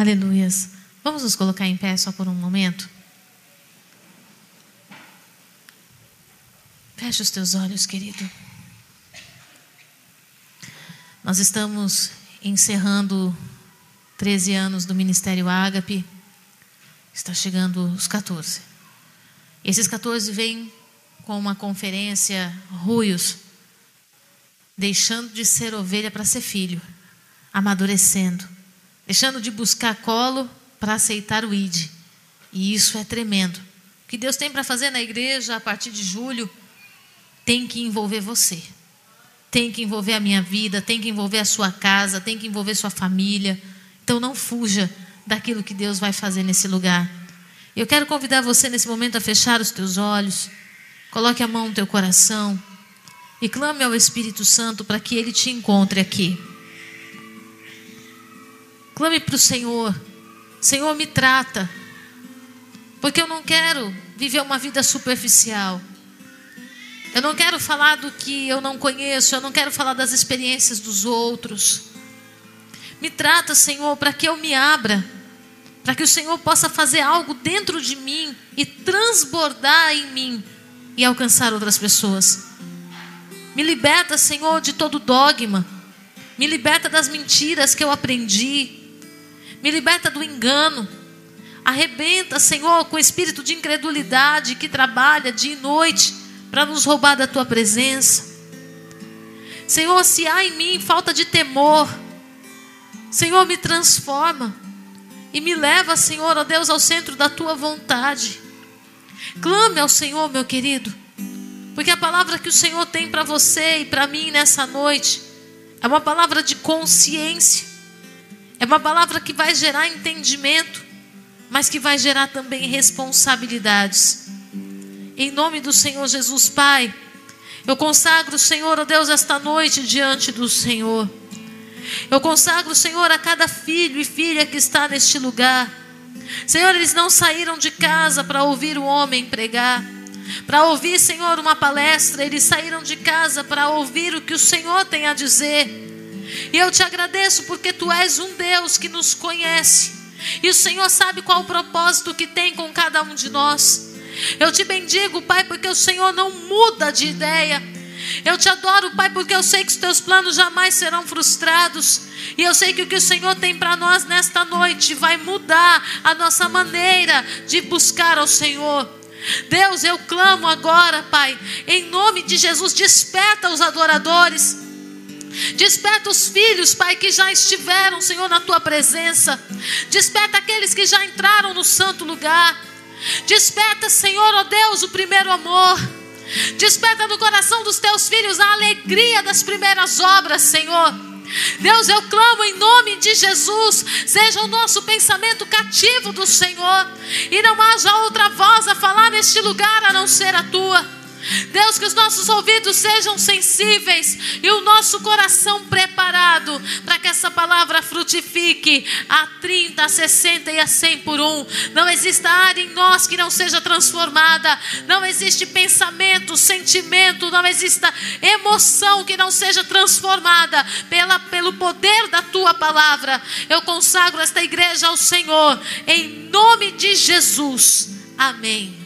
Aleluias. Vamos nos colocar em pé só por um momento? Feche os teus olhos, querido. Nós estamos encerrando 13 anos do Ministério Ágape. Está chegando os 14. Esses 14 vêm com uma conferência Ruios, deixando de ser ovelha para ser filho, amadurecendo, deixando de buscar colo para aceitar o ID. E isso é tremendo. O que Deus tem para fazer na igreja a partir de julho tem que envolver você. Tem que envolver a minha vida, tem que envolver a sua casa, tem que envolver sua família. Então não fuja daquilo que Deus vai fazer nesse lugar. Eu quero convidar você nesse momento a fechar os teus olhos. Coloque a mão no teu coração e clame ao Espírito Santo para que ele te encontre aqui. Clame para o Senhor. Senhor, me trata. Porque eu não quero viver uma vida superficial. Eu não quero falar do que eu não conheço, eu não quero falar das experiências dos outros. Me trata, Senhor, para que eu me abra, para que o Senhor possa fazer algo dentro de mim e transbordar em mim e alcançar outras pessoas. Me liberta, Senhor, de todo dogma. Me liberta das mentiras que eu aprendi. Me liberta do engano. Arrebenta, Senhor, com o espírito de incredulidade que trabalha dia e noite para nos roubar da tua presença. Senhor, se há em mim falta de temor, Senhor, me transforma e me leva, Senhor, ó Deus, ao centro da tua vontade. Clame ao Senhor, meu querido, porque a palavra que o Senhor tem para você e para mim nessa noite é uma palavra de consciência, é uma palavra que vai gerar entendimento, mas que vai gerar também responsabilidades. Em nome do Senhor Jesus, Pai, eu consagro, Senhor, ó Deus, esta noite diante do Senhor. Eu consagro, Senhor, a cada filho e filha que está neste lugar. Senhor, eles não saíram de casa para ouvir o homem pregar, para ouvir, Senhor, uma palestra, eles saíram de casa para ouvir o que o Senhor tem a dizer. E eu te agradeço porque tu és um Deus que nos conhece. E o Senhor sabe qual o propósito que tem com cada um de nós. Eu te bendigo, Pai, porque o Senhor não muda de ideia. Eu te adoro, Pai, porque eu sei que os teus planos jamais serão frustrados. E eu sei que o que o Senhor tem para nós nesta noite vai mudar a nossa maneira de buscar ao Senhor. Deus, eu clamo agora, Pai, em nome de Jesus, desperta os adoradores. Desperta os filhos, Pai, que já estiveram, Senhor, na tua presença. Desperta aqueles que já entraram no santo lugar. Desperta, Senhor, ó oh Deus, o primeiro amor. Desperta no coração dos teus filhos a alegria das primeiras obras, Senhor. Deus, eu clamo em nome de Jesus, seja o nosso pensamento cativo do Senhor, e não haja outra voz a falar neste lugar a não ser a tua. Deus, que os nossos ouvidos sejam sensíveis e o nosso coração preparado para que essa palavra frutifique a 30, a 60 e a 100 por um. Não exista área em nós que não seja transformada, não existe pensamento, sentimento, não exista emoção que não seja transformada pela, pelo poder da tua palavra. Eu consagro esta igreja ao Senhor, em nome de Jesus. Amém.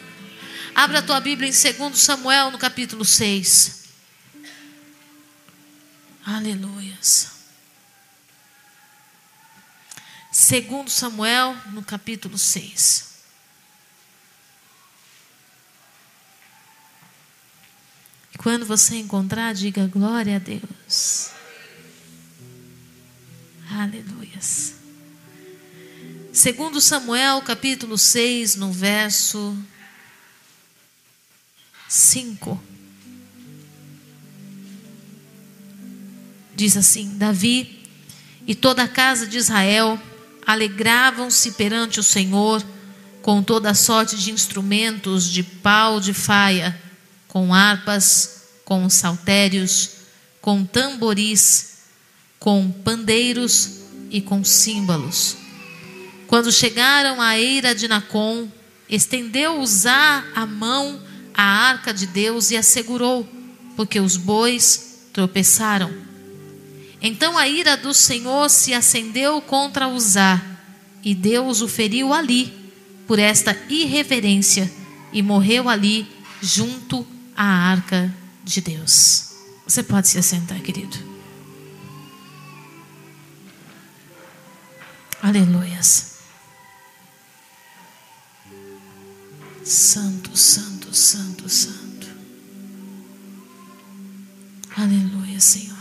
Abra a tua Bíblia em 2 Samuel, no capítulo 6. Aleluias. 2 Samuel, no capítulo 6. E quando você encontrar, diga glória a Deus. Aleluias. Segundo Samuel, capítulo 6, no verso 5. Diz assim: Davi e toda a casa de Israel alegravam-se perante o Senhor com toda a sorte de instrumentos de pau de faia, com harpas, com saltérios, com tamboris, com pandeiros e com símbolos. Quando chegaram à eira de Nacon, estendeu Uzá a mão a arca de Deus e a segurou, porque os bois tropeçaram. Então a ira do Senhor se acendeu contra Uzá, E Deus o feriu ali por esta irreverência e morreu ali junto à arca de Deus. Você pode se assentar, querido. Aleluias. Santo, santo, santo, santo. Aleluia, Senhor.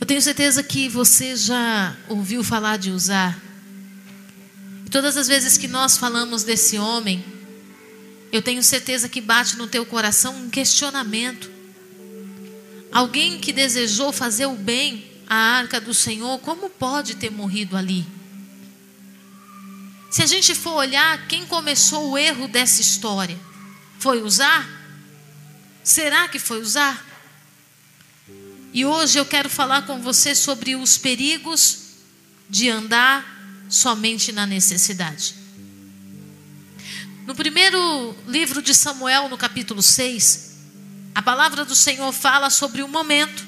Eu tenho certeza que você já ouviu falar de usar. Todas as vezes que nós falamos desse homem, eu tenho certeza que bate no teu coração um questionamento. Alguém que desejou fazer o bem à arca do Senhor, como pode ter morrido ali? Se a gente for olhar quem começou o erro dessa história, foi usar? Será que foi usar? E hoje eu quero falar com você sobre os perigos de andar somente na necessidade. No primeiro livro de Samuel, no capítulo 6, a palavra do Senhor fala sobre o momento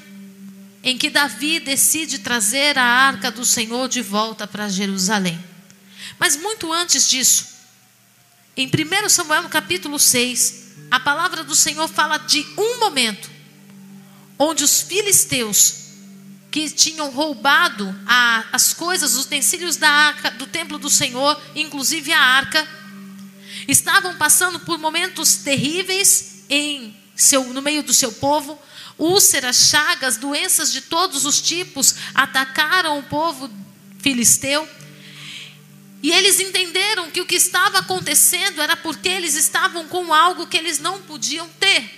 em que Davi decide trazer a arca do Senhor de volta para Jerusalém. Mas muito antes disso, em 1 Samuel, capítulo 6, a palavra do Senhor fala de um momento onde os filisteus que tinham roubado a, as coisas, os utensílios da arca, do templo do Senhor, inclusive a arca, estavam passando por momentos terríveis em seu, no meio do seu povo. Úlceras, chagas, doenças de todos os tipos atacaram o povo filisteu. E eles entenderam que o que estava acontecendo era porque eles estavam com algo que eles não podiam ter.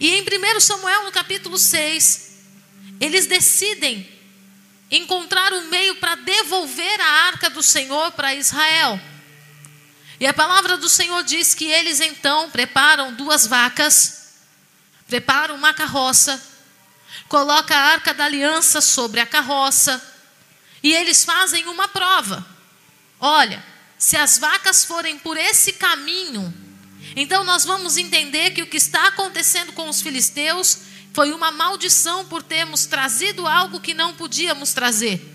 E em 1 Samuel, no capítulo 6, eles decidem encontrar um meio para devolver a arca do Senhor para Israel. E a palavra do Senhor diz que eles então preparam duas vacas, preparam uma carroça, coloca a arca da aliança sobre a carroça, e eles fazem uma prova. Olha, se as vacas forem por esse caminho, então nós vamos entender que o que está acontecendo com os filisteus foi uma maldição por termos trazido algo que não podíamos trazer.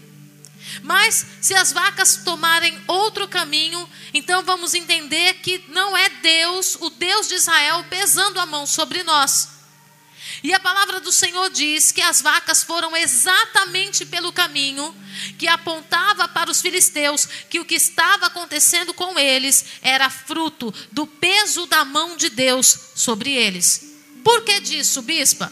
Mas se as vacas tomarem outro caminho, então vamos entender que não é Deus, o Deus de Israel, pesando a mão sobre nós. E a palavra do Senhor diz que as vacas foram exatamente pelo caminho que apontava para os filisteus que o que estava acontecendo com eles era fruto do peso da mão de Deus sobre eles. Por que disso, bispa?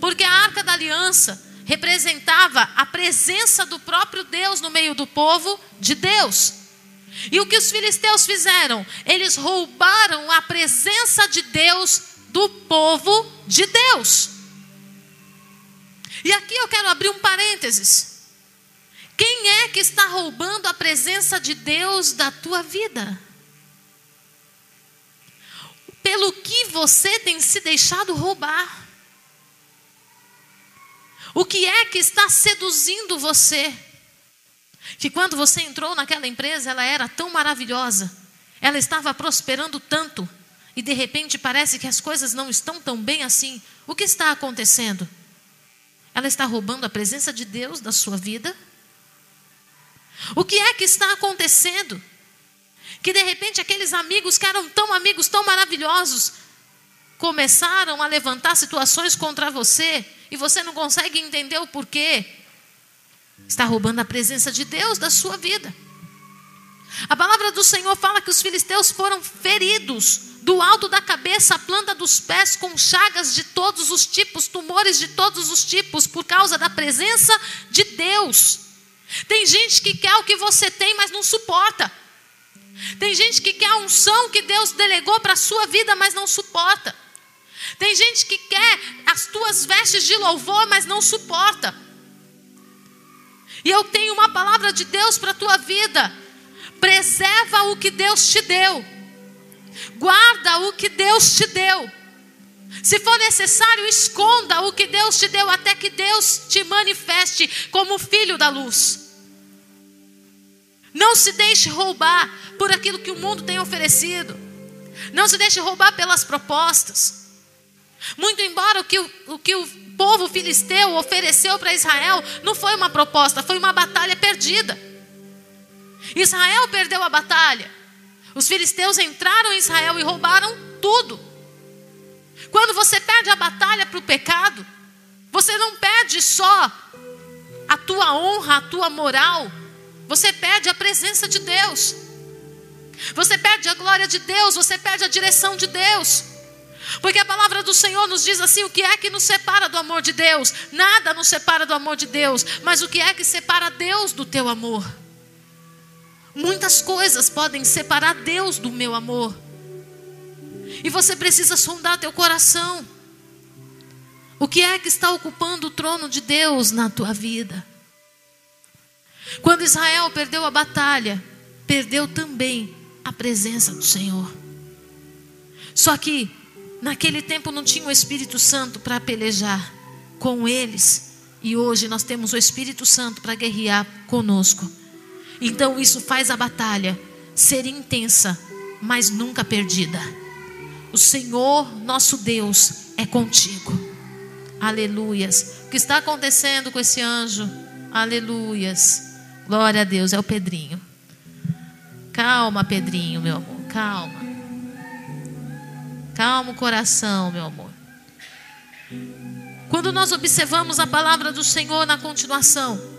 Porque a arca da aliança representava a presença do próprio Deus no meio do povo de Deus. E o que os filisteus fizeram? Eles roubaram a presença de Deus do povo de Deus. E aqui eu quero abrir um parênteses. Quem é que está roubando a presença de Deus da tua vida? Pelo que você tem se deixado roubar? O que é que está seduzindo você? Que quando você entrou naquela empresa, ela era tão maravilhosa, ela estava prosperando tanto, e de repente parece que as coisas não estão tão bem assim. O que está acontecendo? Ela está roubando a presença de Deus da sua vida? O que é que está acontecendo? Que de repente aqueles amigos que eram tão amigos, tão maravilhosos, começaram a levantar situações contra você e você não consegue entender o porquê, está roubando a presença de Deus da sua vida. A palavra do Senhor fala que os filisteus foram feridos do alto da cabeça à planta dos pés com chagas de todos os tipos, tumores de todos os tipos, por causa da presença de Deus. Tem gente que quer o que você tem, mas não suporta. Tem gente que quer a unção que Deus delegou para a sua vida, mas não suporta. Tem gente que quer as tuas vestes de louvor, mas não suporta. E eu tenho uma palavra de Deus para a tua vida. Preserva o que Deus te deu. Guarda o que Deus te deu. Se for necessário, esconda o que Deus te deu até que Deus te manifeste como filho da luz. Não se deixe roubar por aquilo que o mundo tem oferecido. Não se deixe roubar pelas propostas. Muito embora o que o, o, que o povo filisteu ofereceu para Israel não foi uma proposta, foi uma batalha perdida. Israel perdeu a batalha. Os filisteus entraram em Israel e roubaram tudo. Quando você perde a batalha para o pecado, você não perde só a tua honra, a tua moral, você perde a presença de Deus. Você perde a glória de Deus, você perde a direção de Deus. Porque a palavra do Senhor nos diz assim: o que é que nos separa do amor de Deus? Nada nos separa do amor de Deus, mas o que é que separa Deus do teu amor? Muitas coisas podem separar Deus do meu amor. E você precisa sondar teu coração. O que é que está ocupando o trono de Deus na tua vida? Quando Israel perdeu a batalha, perdeu também a presença do Senhor. Só que naquele tempo não tinha o Espírito Santo para pelejar com eles, e hoje nós temos o Espírito Santo para guerrear conosco. Então isso faz a batalha ser intensa, mas nunca perdida. O Senhor, nosso Deus, é contigo. Aleluias. O que está acontecendo com esse anjo? Aleluias. Glória a Deus, é o Pedrinho. Calma, Pedrinho, meu amor, calma. Calma o coração, meu amor. Quando nós observamos a palavra do Senhor na continuação,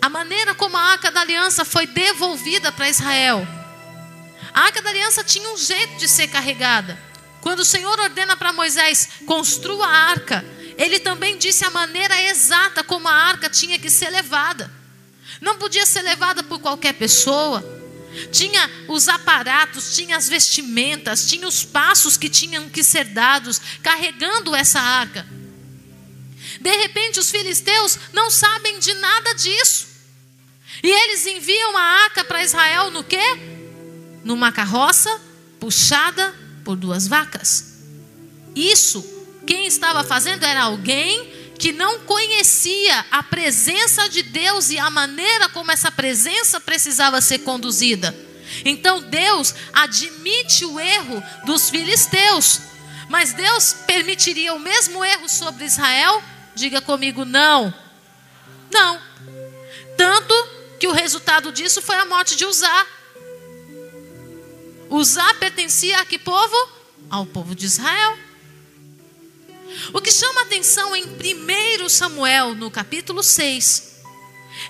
a maneira como a arca da aliança foi devolvida para Israel. A arca da aliança tinha um jeito de ser carregada. Quando o Senhor ordena para Moisés construa a arca, ele também disse a maneira exata como a arca tinha que ser levada. Não podia ser levada por qualquer pessoa. Tinha os aparatos, tinha as vestimentas, tinha os passos que tinham que ser dados carregando essa arca. De repente, os filisteus não sabem de nada disso. E eles enviam a arca para Israel no quê? Numa carroça puxada por duas vacas. Isso, quem estava fazendo era alguém que não conhecia a presença de Deus e a maneira como essa presença precisava ser conduzida. Então Deus admite o erro dos filisteus, mas Deus permitiria o mesmo erro sobre Israel? Diga comigo, não. Não. Tanto que o resultado disso foi a morte de Uzá. Uzá pertencia a que povo? Ao povo de Israel. O que chama atenção em 1 Samuel, no capítulo 6,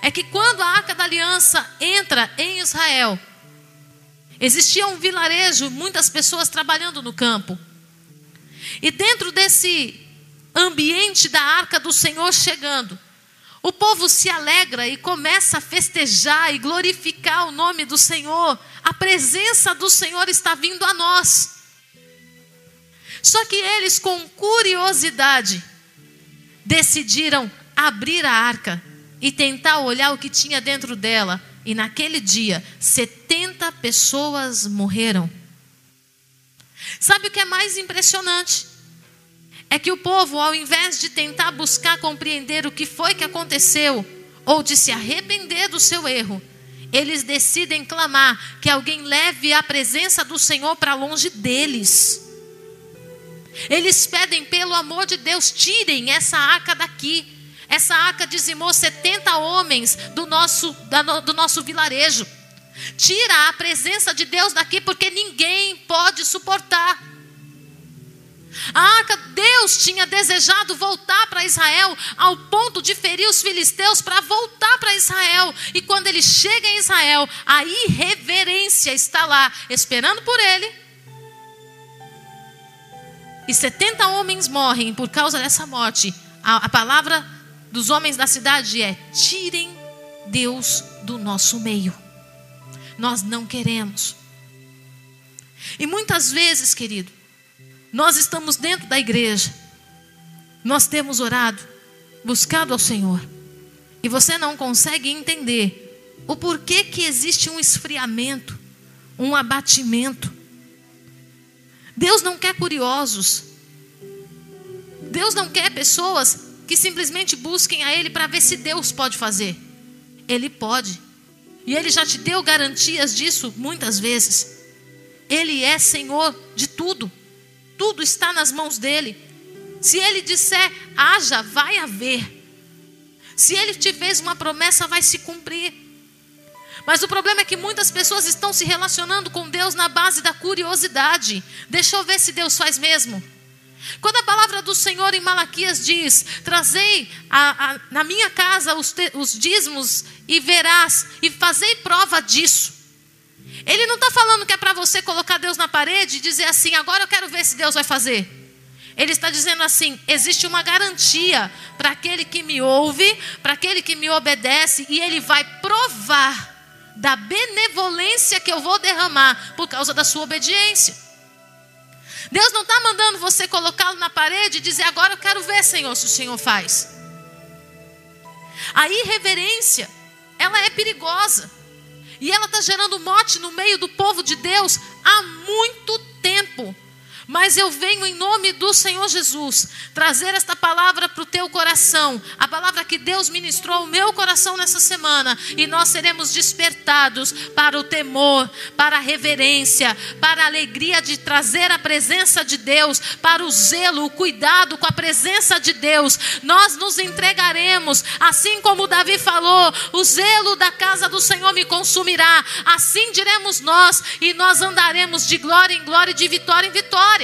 é que quando a arca da aliança entra em Israel, existia um vilarejo, muitas pessoas trabalhando no campo. E dentro desse ambiente da arca do Senhor chegando, o povo se alegra e começa a festejar e glorificar o nome do Senhor. A presença do Senhor está vindo a nós. Só que eles, com curiosidade, decidiram abrir a arca e tentar olhar o que tinha dentro dela. E naquele dia, 70 pessoas morreram. Sabe o que é mais impressionante? É que o povo, ao invés de tentar buscar compreender o que foi que aconteceu, ou de se arrepender do seu erro, eles decidem clamar que alguém leve a presença do Senhor para longe deles. Eles pedem, pelo amor de Deus, tirem essa arca daqui. Essa arca dizimou 70 homens do nosso, do nosso vilarejo. Tira a presença de Deus daqui, porque ninguém pode suportar. A arca, Deus tinha desejado voltar para Israel, ao ponto de ferir os filisteus para voltar para Israel. E quando ele chega em Israel, a irreverência está lá, esperando por ele e 70 homens morrem por causa dessa morte, a, a palavra dos homens da cidade é: tirem Deus do nosso meio. Nós não queremos. E muitas vezes, querido, nós estamos dentro da igreja, nós temos orado, buscado ao Senhor, e você não consegue entender o porquê que existe um esfriamento, um abatimento, Deus não quer curiosos. Deus não quer pessoas que simplesmente busquem a Ele para ver se Deus pode fazer. Ele pode. E Ele já te deu garantias disso muitas vezes. Ele é Senhor de tudo. Tudo está nas mãos dele. Se ele disser haja, vai haver. Se ele te fez uma promessa, vai se cumprir. Mas o problema é que muitas pessoas estão se relacionando com Deus na base da curiosidade. Deixa eu ver se Deus faz mesmo. Quando a palavra do Senhor em Malaquias diz: Trazei a, a, na minha casa os, te, os dízimos e verás, e fazei prova disso. Ele não está falando que é para você colocar Deus na parede e dizer assim: agora eu quero ver se Deus vai fazer. Ele está dizendo assim: existe uma garantia para aquele que me ouve, para aquele que me obedece, e ele vai provar da benevolência que eu vou derramar por causa da sua obediência. Deus não está mandando você colocá-lo na parede e dizer: agora eu quero ver, Senhor, se o Senhor faz. A irreverência, ela é perigosa. E ela está gerando mote no meio do povo de Deus há muito tempo. Mas eu venho em nome do Senhor Jesus trazer esta palavra para o teu coração, a palavra que Deus ministrou ao meu coração nessa semana, e nós seremos despertados para o temor, para a reverência, para a alegria de trazer a presença de Deus, para o zelo, o cuidado com a presença de Deus. Nós nos entregaremos, assim como Davi falou: o zelo da casa do Senhor me consumirá. Assim diremos nós, e nós andaremos de glória em glória e de vitória em vitória.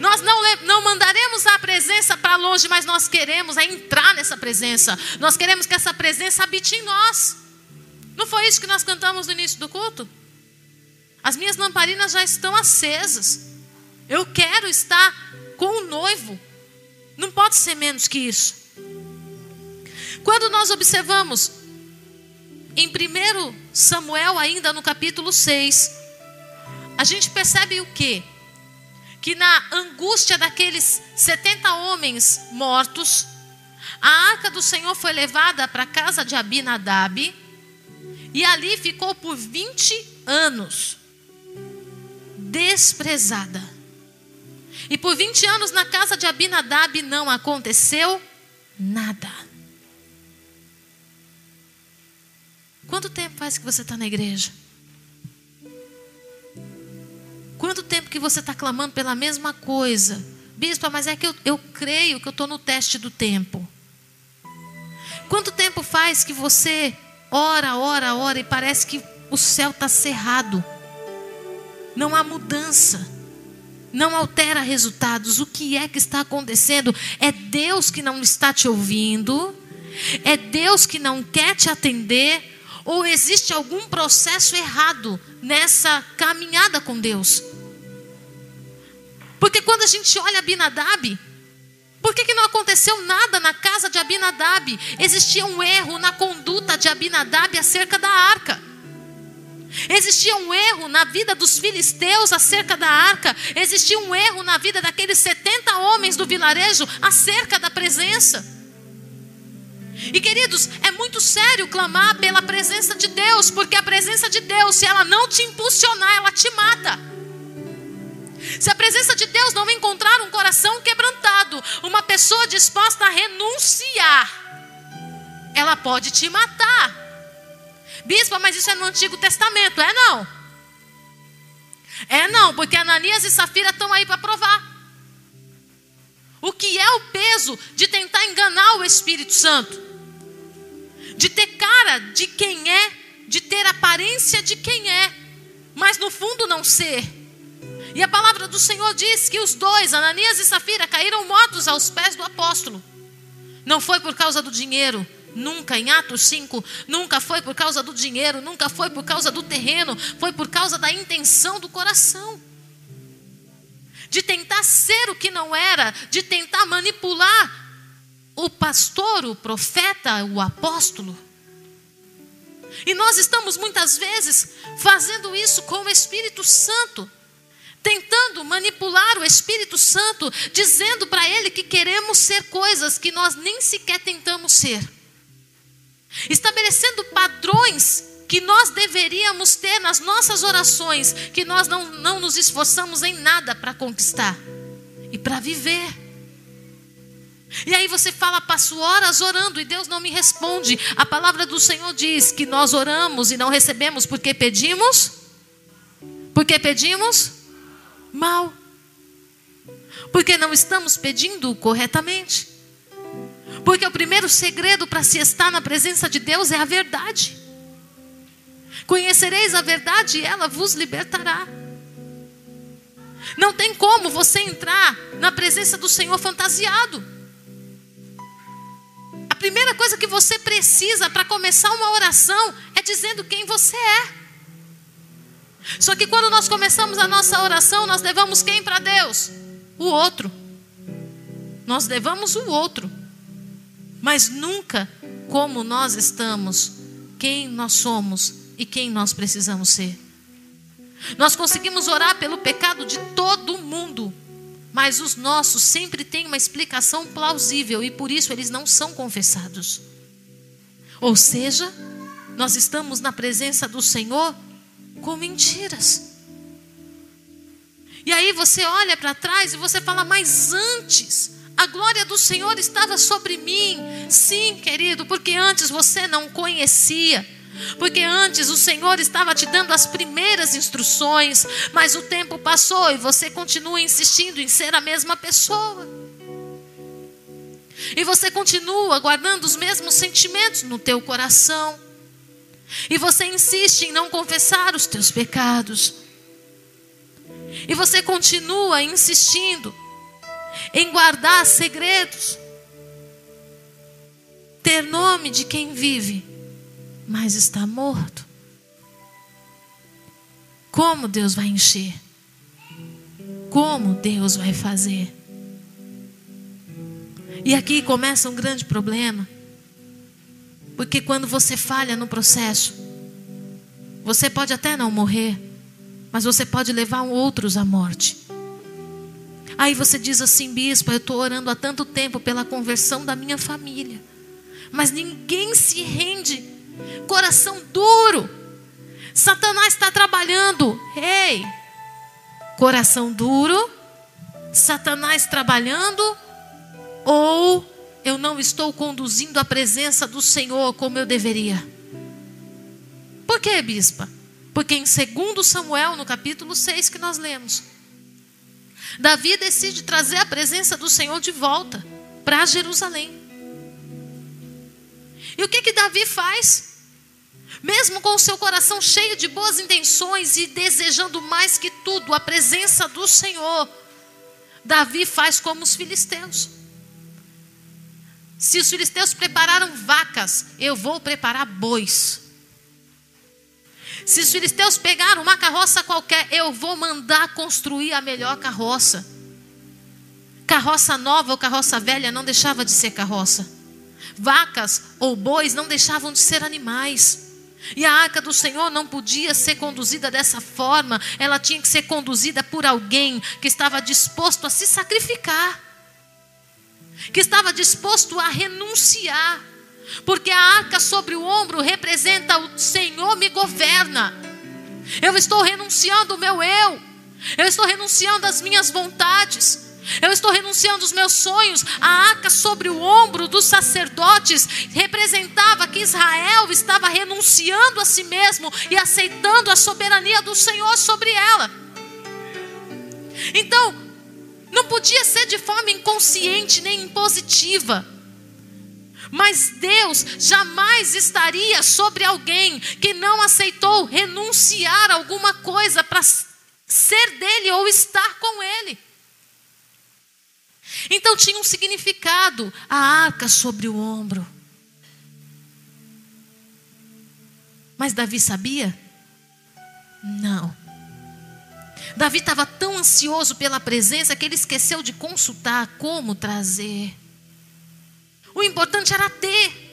Nós não, não mandaremos a presença para longe, mas nós queremos é entrar nessa presença. Nós queremos que essa presença habite em nós. Não foi isso que nós cantamos no início do culto? As minhas lamparinas já estão acesas. Eu quero estar com o noivo. Não pode ser menos que isso. Quando nós observamos em 1 Samuel, ainda no capítulo 6, a gente percebe o que? Que na angústia daqueles 70 homens mortos, a arca do Senhor foi levada para a casa de Abinadab e ali ficou por 20 anos desprezada. E por 20 anos na casa de Abinadab não aconteceu nada. Quanto tempo faz que você está na igreja? Quanto tempo que você está clamando pela mesma coisa? Bispo, mas é que eu, eu creio que eu estou no teste do tempo. Quanto tempo faz que você ora, ora, ora e parece que o céu está cerrado? Não há mudança. Não altera resultados. O que é que está acontecendo? É Deus que não está te ouvindo? É Deus que não quer te atender? Ou existe algum processo errado nessa caminhada com Deus? Porque quando a gente olha Abinadab, por que, que não aconteceu nada na casa de Abinadab? Existia um erro na conduta de Abinadab acerca da arca. Existia um erro na vida dos filisteus acerca da arca. Existia um erro na vida daqueles 70 homens do vilarejo acerca da presença. E queridos, é muito sério clamar pela presença de Deus, porque a presença de Deus, se ela não te impulsionar, ela te mata. Se a presença de Deus não encontrar um coração quebrantado, uma pessoa disposta a renunciar, ela pode te matar. Bispo, mas isso é no Antigo Testamento, é não? É não, porque Ananias e Safira estão aí para provar. O que é o peso de tentar enganar o Espírito Santo? De ter cara de quem é, de ter aparência de quem é, mas no fundo não ser. E a palavra do Senhor diz que os dois, Ananias e Safira, caíram mortos aos pés do apóstolo. Não foi por causa do dinheiro, nunca, em Atos 5, nunca foi por causa do dinheiro, nunca foi por causa do terreno, foi por causa da intenção do coração. De tentar ser o que não era, de tentar manipular o pastor, o profeta, o apóstolo. E nós estamos muitas vezes fazendo isso com o Espírito Santo tentando manipular o Espírito Santo, dizendo para ele que queremos ser coisas que nós nem sequer tentamos ser. Estabelecendo padrões que nós deveríamos ter nas nossas orações, que nós não, não nos esforçamos em nada para conquistar e para viver. E aí você fala, passo horas orando e Deus não me responde. A palavra do Senhor diz que nós oramos e não recebemos porque pedimos. Porque pedimos mal. Porque não estamos pedindo corretamente. Porque o primeiro segredo para se estar na presença de Deus é a verdade. Conhecereis a verdade e ela vos libertará. Não tem como você entrar na presença do Senhor fantasiado. A primeira coisa que você precisa para começar uma oração é dizendo quem você é. Só que quando nós começamos a nossa oração, nós levamos quem para Deus? O outro. Nós levamos o outro. Mas nunca como nós estamos, quem nós somos e quem nós precisamos ser. Nós conseguimos orar pelo pecado de todo mundo, mas os nossos sempre têm uma explicação plausível e por isso eles não são confessados. Ou seja, nós estamos na presença do Senhor com mentiras. E aí você olha para trás e você fala, mas antes a glória do Senhor estava sobre mim. Sim, querido, porque antes você não conhecia. Porque antes o Senhor estava te dando as primeiras instruções, mas o tempo passou e você continua insistindo em ser a mesma pessoa. E você continua guardando os mesmos sentimentos no teu coração. E você insiste em não confessar os teus pecados. E você continua insistindo em guardar segredos. Ter nome de quem vive mas está morto. Como Deus vai encher? Como Deus vai fazer? E aqui começa um grande problema. Porque quando você falha no processo, você pode até não morrer, mas você pode levar outros à morte. Aí você diz assim, bispo, eu estou orando há tanto tempo pela conversão da minha família, mas ninguém se rende Coração duro. Satanás está trabalhando. Ei, coração duro. Satanás trabalhando. Ou eu não estou conduzindo a presença do Senhor como eu deveria. Por que, bispa? Porque em 2 Samuel, no capítulo 6 que nós lemos, Davi decide trazer a presença do Senhor de volta para Jerusalém. E o que que Davi faz? Mesmo com o seu coração cheio de boas intenções e desejando mais que tudo a presença do Senhor, Davi faz como os filisteus. Se os filisteus prepararam vacas, eu vou preparar bois. Se os filisteus pegaram uma carroça qualquer, eu vou mandar construir a melhor carroça. Carroça nova ou carroça velha não deixava de ser carroça. Vacas ou bois não deixavam de ser animais. E a arca do Senhor não podia ser conduzida dessa forma, ela tinha que ser conduzida por alguém que estava disposto a se sacrificar, que estava disposto a renunciar, porque a arca sobre o ombro representa o Senhor me governa. Eu estou renunciando o meu eu, eu estou renunciando as minhas vontades, eu estou renunciando os meus sonhos. A arca sobre o ombro dos sacerdotes representava que Israel estava renunciando a si mesmo e aceitando a soberania do Senhor sobre ela. Então, não podia ser de forma inconsciente nem impositiva. Mas Deus jamais estaria sobre alguém que não aceitou renunciar alguma coisa para ser dele ou estar com ele. Então tinha um significado a arca sobre o ombro. Mas Davi sabia? Não. Davi estava tão ansioso pela presença que ele esqueceu de consultar como trazer. O importante era ter.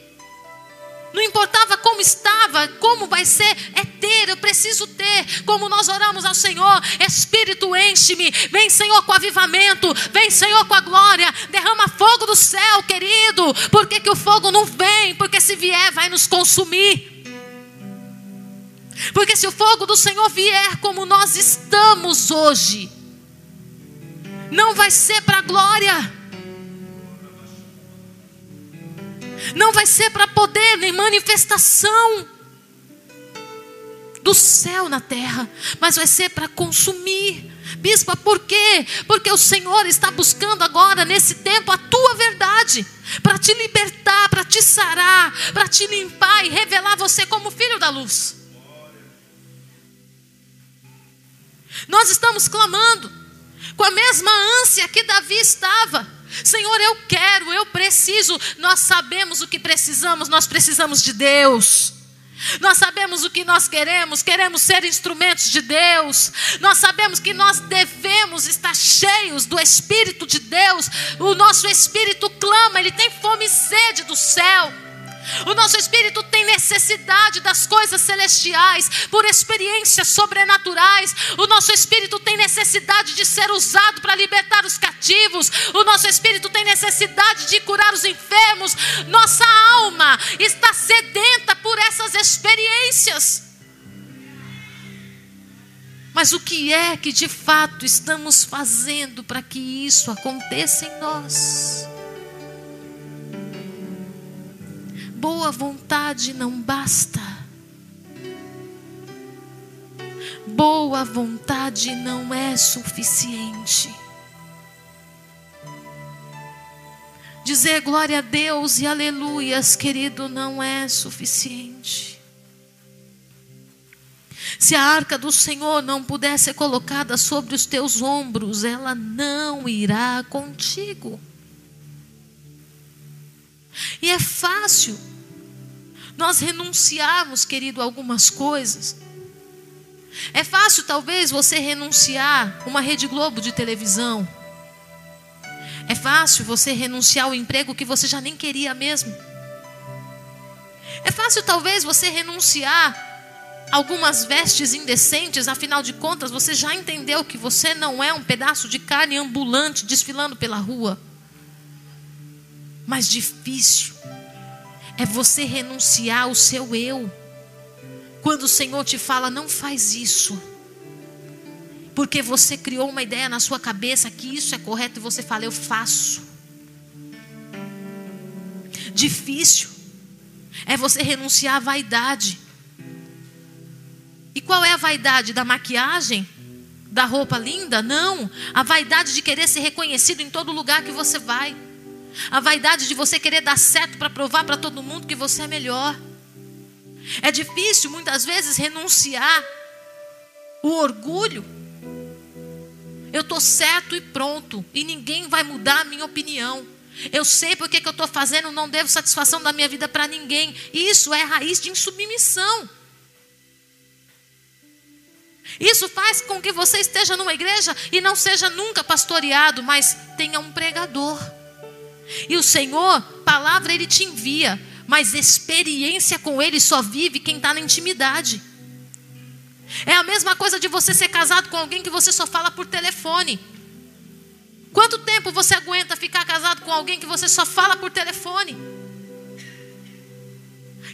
Não importava como estava, como vai ser, é ter, eu preciso ter. Como nós oramos ao Senhor, Espírito enche-me. Vem, Senhor, com avivamento. Vem, Senhor, com a glória. Derrama fogo do céu, querido. Por que, que o fogo não vem? Porque se vier, vai nos consumir. Porque se o fogo do Senhor vier como nós estamos hoje, não vai ser para glória não vai ser para poder nem manifestação do céu na terra, mas vai ser para consumir. Bispa, por quê? Porque o Senhor está buscando agora, nesse tempo, a tua verdade, para te libertar, para te sarar, para te limpar e revelar você como filho da luz. Nós estamos clamando com a mesma ânsia que Davi estava. Senhor, eu quero, eu preciso. Nós sabemos o que precisamos, nós precisamos de Deus. Nós sabemos o que nós queremos, queremos ser instrumentos de Deus. Nós sabemos que nós devemos estar cheios do Espírito de Deus. O nosso espírito clama, ele tem fome e sede do céu. O nosso espírito tem necessidade das coisas celestiais, por experiências sobrenaturais. O nosso espírito tem necessidade de ser usado para libertar os cativos. O nosso espírito tem necessidade de curar os enfermos. Nossa alma está sedenta por essas experiências. Mas o que é que de fato estamos fazendo para que isso aconteça em nós? Boa vontade não basta. Boa vontade não é suficiente. Dizer glória a Deus e aleluias, querido, não é suficiente. Se a arca do Senhor não puder ser colocada sobre os teus ombros, ela não irá contigo. E é fácil nós renunciarmos, querido, a algumas coisas. É fácil, talvez, você renunciar uma Rede Globo de televisão. É fácil você renunciar ao emprego que você já nem queria mesmo. É fácil, talvez, você renunciar algumas vestes indecentes, afinal de contas, você já entendeu que você não é um pedaço de carne ambulante desfilando pela rua. Mas difícil é você renunciar ao seu eu. Quando o Senhor te fala, não faz isso. Porque você criou uma ideia na sua cabeça que isso é correto e você fala, eu faço. Difícil é você renunciar à vaidade. E qual é a vaidade da maquiagem? Da roupa linda? Não. A vaidade de querer ser reconhecido em todo lugar que você vai. A vaidade de você querer dar certo para provar para todo mundo que você é melhor. É difícil muitas vezes renunciar o orgulho. Eu estou certo e pronto, e ninguém vai mudar a minha opinião. Eu sei porque que eu estou fazendo, não devo satisfação da minha vida para ninguém. Isso é raiz de insubmissão. Isso faz com que você esteja numa igreja e não seja nunca pastoreado, mas tenha um pregador. E o Senhor, palavra Ele te envia, mas experiência com Ele só vive quem está na intimidade. É a mesma coisa de você ser casado com alguém que você só fala por telefone. Quanto tempo você aguenta ficar casado com alguém que você só fala por telefone?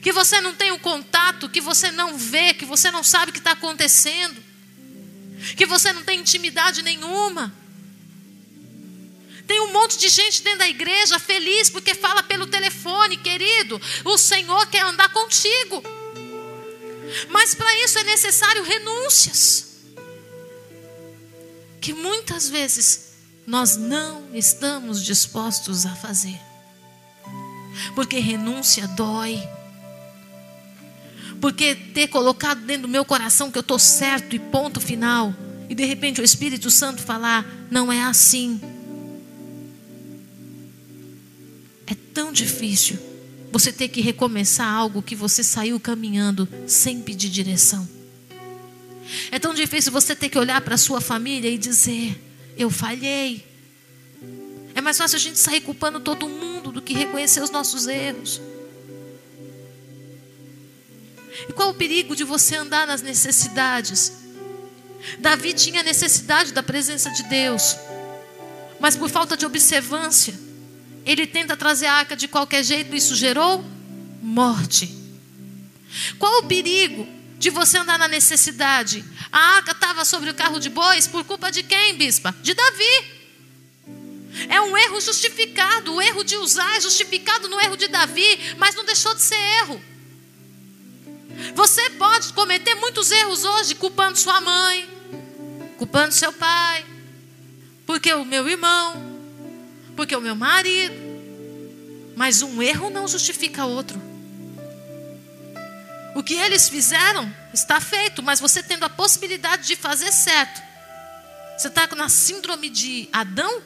Que você não tem o um contato, que você não vê, que você não sabe o que está acontecendo, que você não tem intimidade nenhuma. Tem um monte de gente dentro da igreja feliz porque fala pelo telefone, querido. O Senhor quer andar contigo. Mas para isso é necessário renúncias. Que muitas vezes nós não estamos dispostos a fazer. Porque renúncia dói. Porque ter colocado dentro do meu coração que eu estou certo e ponto final. E de repente o Espírito Santo falar, não é assim. É tão difícil você ter que recomeçar algo que você saiu caminhando sem pedir direção. É tão difícil você ter que olhar para a sua família e dizer: Eu falhei. É mais fácil a gente sair culpando todo mundo do que reconhecer os nossos erros. E qual o perigo de você andar nas necessidades? Davi tinha necessidade da presença de Deus, mas por falta de observância, ele tenta trazer a arca de qualquer jeito, isso gerou morte. Qual o perigo de você andar na necessidade? A arca estava sobre o carro de bois por culpa de quem, bispa? De Davi. É um erro justificado. O erro de usar é justificado no erro de Davi, mas não deixou de ser erro. Você pode cometer muitos erros hoje, culpando sua mãe, culpando seu pai, porque o meu irmão, porque o meu marido. Mas um erro não justifica outro. O que eles fizeram está feito, mas você tendo a possibilidade de fazer certo. Você está na síndrome de Adão?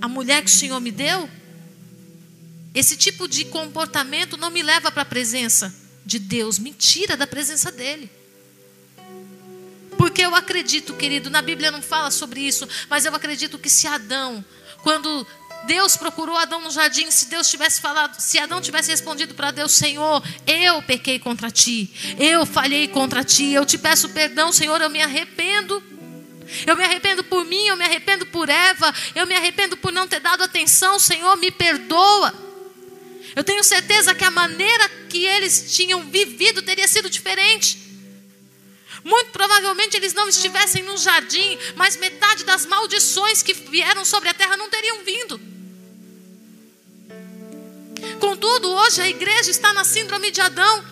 A mulher que o Senhor me deu? Esse tipo de comportamento não me leva para a presença de Deus, me tira da presença dEle. Porque eu acredito, querido, na Bíblia não fala sobre isso, mas eu acredito que se Adão, quando Deus procurou Adão no jardim, se Deus tivesse falado, se Adão tivesse respondido para Deus, Senhor, eu pequei contra ti, eu falhei contra ti, eu te peço perdão, Senhor, eu me arrependo. Eu me arrependo por mim, eu me arrependo por Eva, eu me arrependo por não ter dado atenção, Senhor, me perdoa. Eu tenho certeza que a maneira que eles tinham vivido teria sido diferente. Muito provavelmente eles não estivessem no jardim, mas metade das maldições que vieram sobre a terra não teriam vindo. Contudo, hoje a igreja está na síndrome de Adão.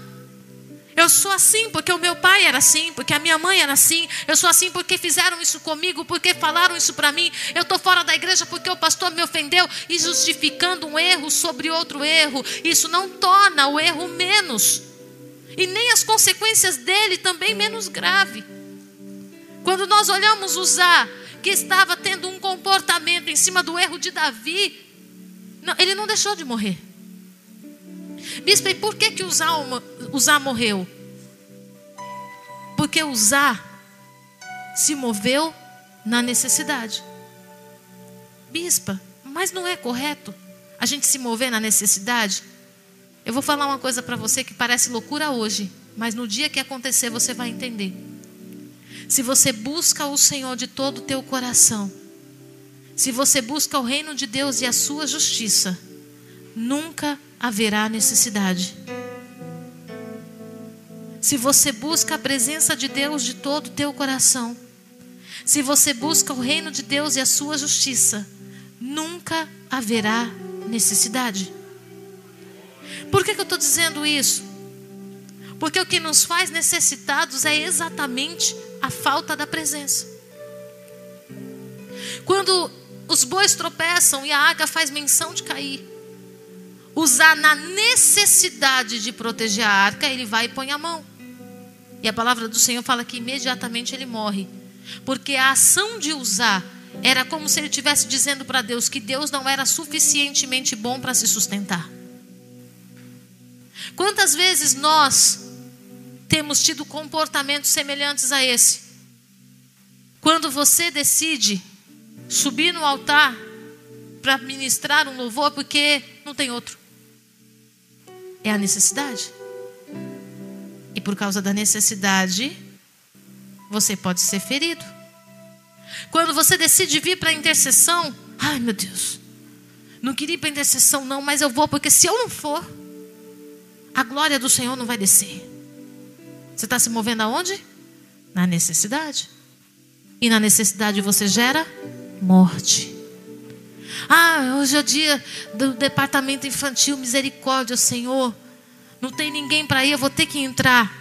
Eu sou assim porque o meu pai era assim, porque a minha mãe era assim. Eu sou assim porque fizeram isso comigo, porque falaram isso para mim. Eu estou fora da igreja porque o pastor me ofendeu e justificando um erro sobre outro erro. Isso não torna o erro menos e nem as consequências dele também menos grave. Quando nós olhamos Uzá, que estava tendo um comportamento em cima do erro de Davi, não, ele não deixou de morrer. Bispo, e por que que Uzá, Uzá morreu? Porque Uzá se moveu na necessidade. Bispa, mas não é correto a gente se mover na necessidade? Eu vou falar uma coisa para você que parece loucura hoje, mas no dia que acontecer você vai entender. Se você busca o Senhor de todo o teu coração, se você busca o reino de Deus e a sua justiça, nunca haverá necessidade. Se você busca a presença de Deus de todo o teu coração, se você busca o reino de Deus e a sua justiça, nunca haverá necessidade. Por que, que eu estou dizendo isso? Porque o que nos faz necessitados é exatamente a falta da presença. Quando os bois tropeçam e a água faz menção de cair, usar na necessidade de proteger a arca, ele vai e põe a mão. E a palavra do Senhor fala que imediatamente ele morre. Porque a ação de usar era como se ele estivesse dizendo para Deus que Deus não era suficientemente bom para se sustentar. Quantas vezes nós temos tido comportamentos semelhantes a esse? Quando você decide subir no altar para ministrar um louvor porque não tem outro. É a necessidade. E por causa da necessidade, você pode ser ferido. Quando você decide vir para a intercessão, ai meu Deus, não queria ir para a intercessão, não, mas eu vou, porque se eu não for, a glória do Senhor não vai descer. Você está se movendo aonde? Na necessidade. E na necessidade você gera morte. Ah, hoje é dia do departamento infantil, misericórdia, Senhor. Não tem ninguém para ir, eu vou ter que entrar.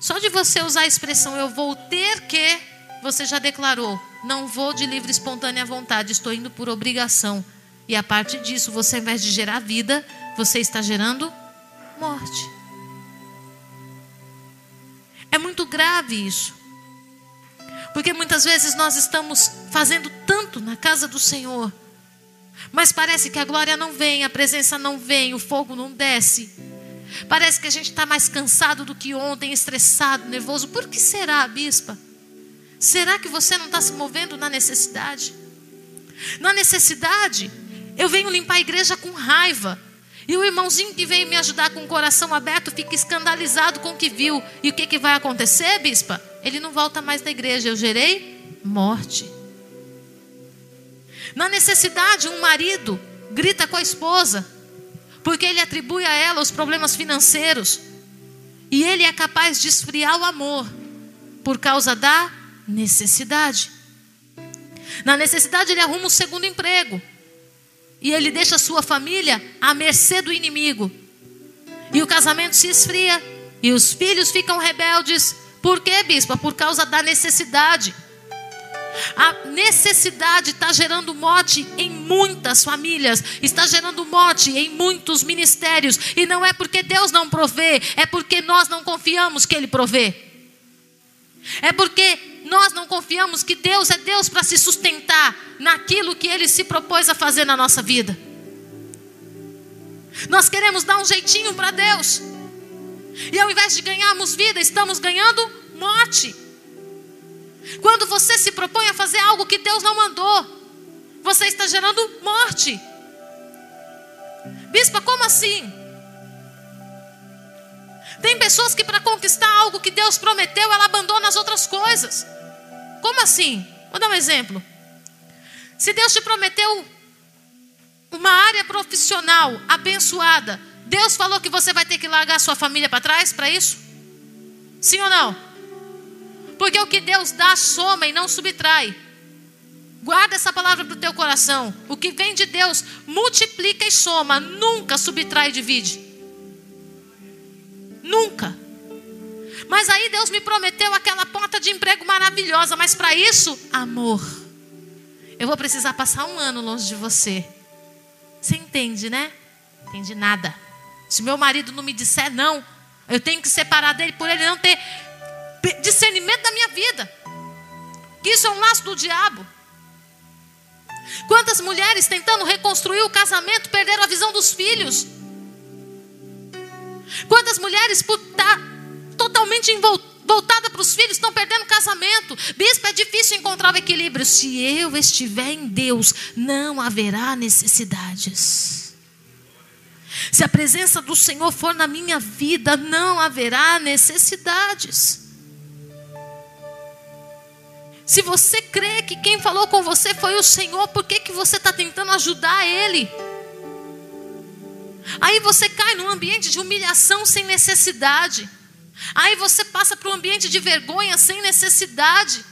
Só de você usar a expressão eu vou ter que, você já declarou: não vou de livre espontânea vontade, estou indo por obrigação. E a partir disso, você, ao invés de gerar vida, você está gerando morte. É muito grave isso. Porque muitas vezes nós estamos fazendo tanto na casa do Senhor, mas parece que a glória não vem, a presença não vem, o fogo não desce. Parece que a gente está mais cansado do que ontem, estressado, nervoso. Por que será, bispa? Será que você não está se movendo na necessidade? Na necessidade, eu venho limpar a igreja com raiva. E o irmãozinho que veio me ajudar com o coração aberto fica escandalizado com o que viu. E o que, que vai acontecer, bispa? Ele não volta mais da igreja. Eu gerei morte. Na necessidade, um marido grita com a esposa, porque ele atribui a ela os problemas financeiros. E ele é capaz de esfriar o amor por causa da necessidade. Na necessidade, ele arruma um segundo emprego e ele deixa a sua família à mercê do inimigo. E o casamento se esfria e os filhos ficam rebeldes. Por quê, bispa? Por causa da necessidade. A necessidade está gerando morte em muitas famílias, está gerando morte em muitos ministérios, e não é porque Deus não provê, é porque nós não confiamos que Ele provê. É porque nós não confiamos que Deus é Deus para se sustentar naquilo que Ele se propôs a fazer na nossa vida. Nós queremos dar um jeitinho para Deus, e ao invés de ganharmos vida, estamos ganhando morte. Quando você se propõe a fazer algo que Deus não mandou, você está gerando morte. Bispa, como assim? Tem pessoas que para conquistar algo que Deus prometeu, ela abandona as outras coisas. Como assim? Vou dar um exemplo. Se Deus te prometeu uma área profissional abençoada, Deus falou que você vai ter que largar sua família para trás para isso? Sim ou não? Porque o que Deus dá soma e não subtrai. Guarda essa palavra para o teu coração. O que vem de Deus multiplica e soma, nunca subtrai e divide. Nunca. Mas aí Deus me prometeu aquela porta de emprego maravilhosa, mas para isso, amor. Eu vou precisar passar um ano longe de você. Você entende, né? Entende nada. Se meu marido não me disser não, eu tenho que separar dele por ele não ter discernimento da minha vida. Que isso é um laço do diabo. Quantas mulheres tentando reconstruir o casamento perderam a visão dos filhos? Quantas mulheres por estar tá totalmente voltada para os filhos estão perdendo casamento? Bispo, é difícil encontrar o equilíbrio. Se eu estiver em Deus, não haverá necessidades. Se a presença do Senhor for na minha vida, não haverá necessidades. Se você crê que quem falou com você foi o Senhor, por que, que você está tentando ajudar Ele? Aí você cai num ambiente de humilhação sem necessidade. Aí você passa para um ambiente de vergonha sem necessidade.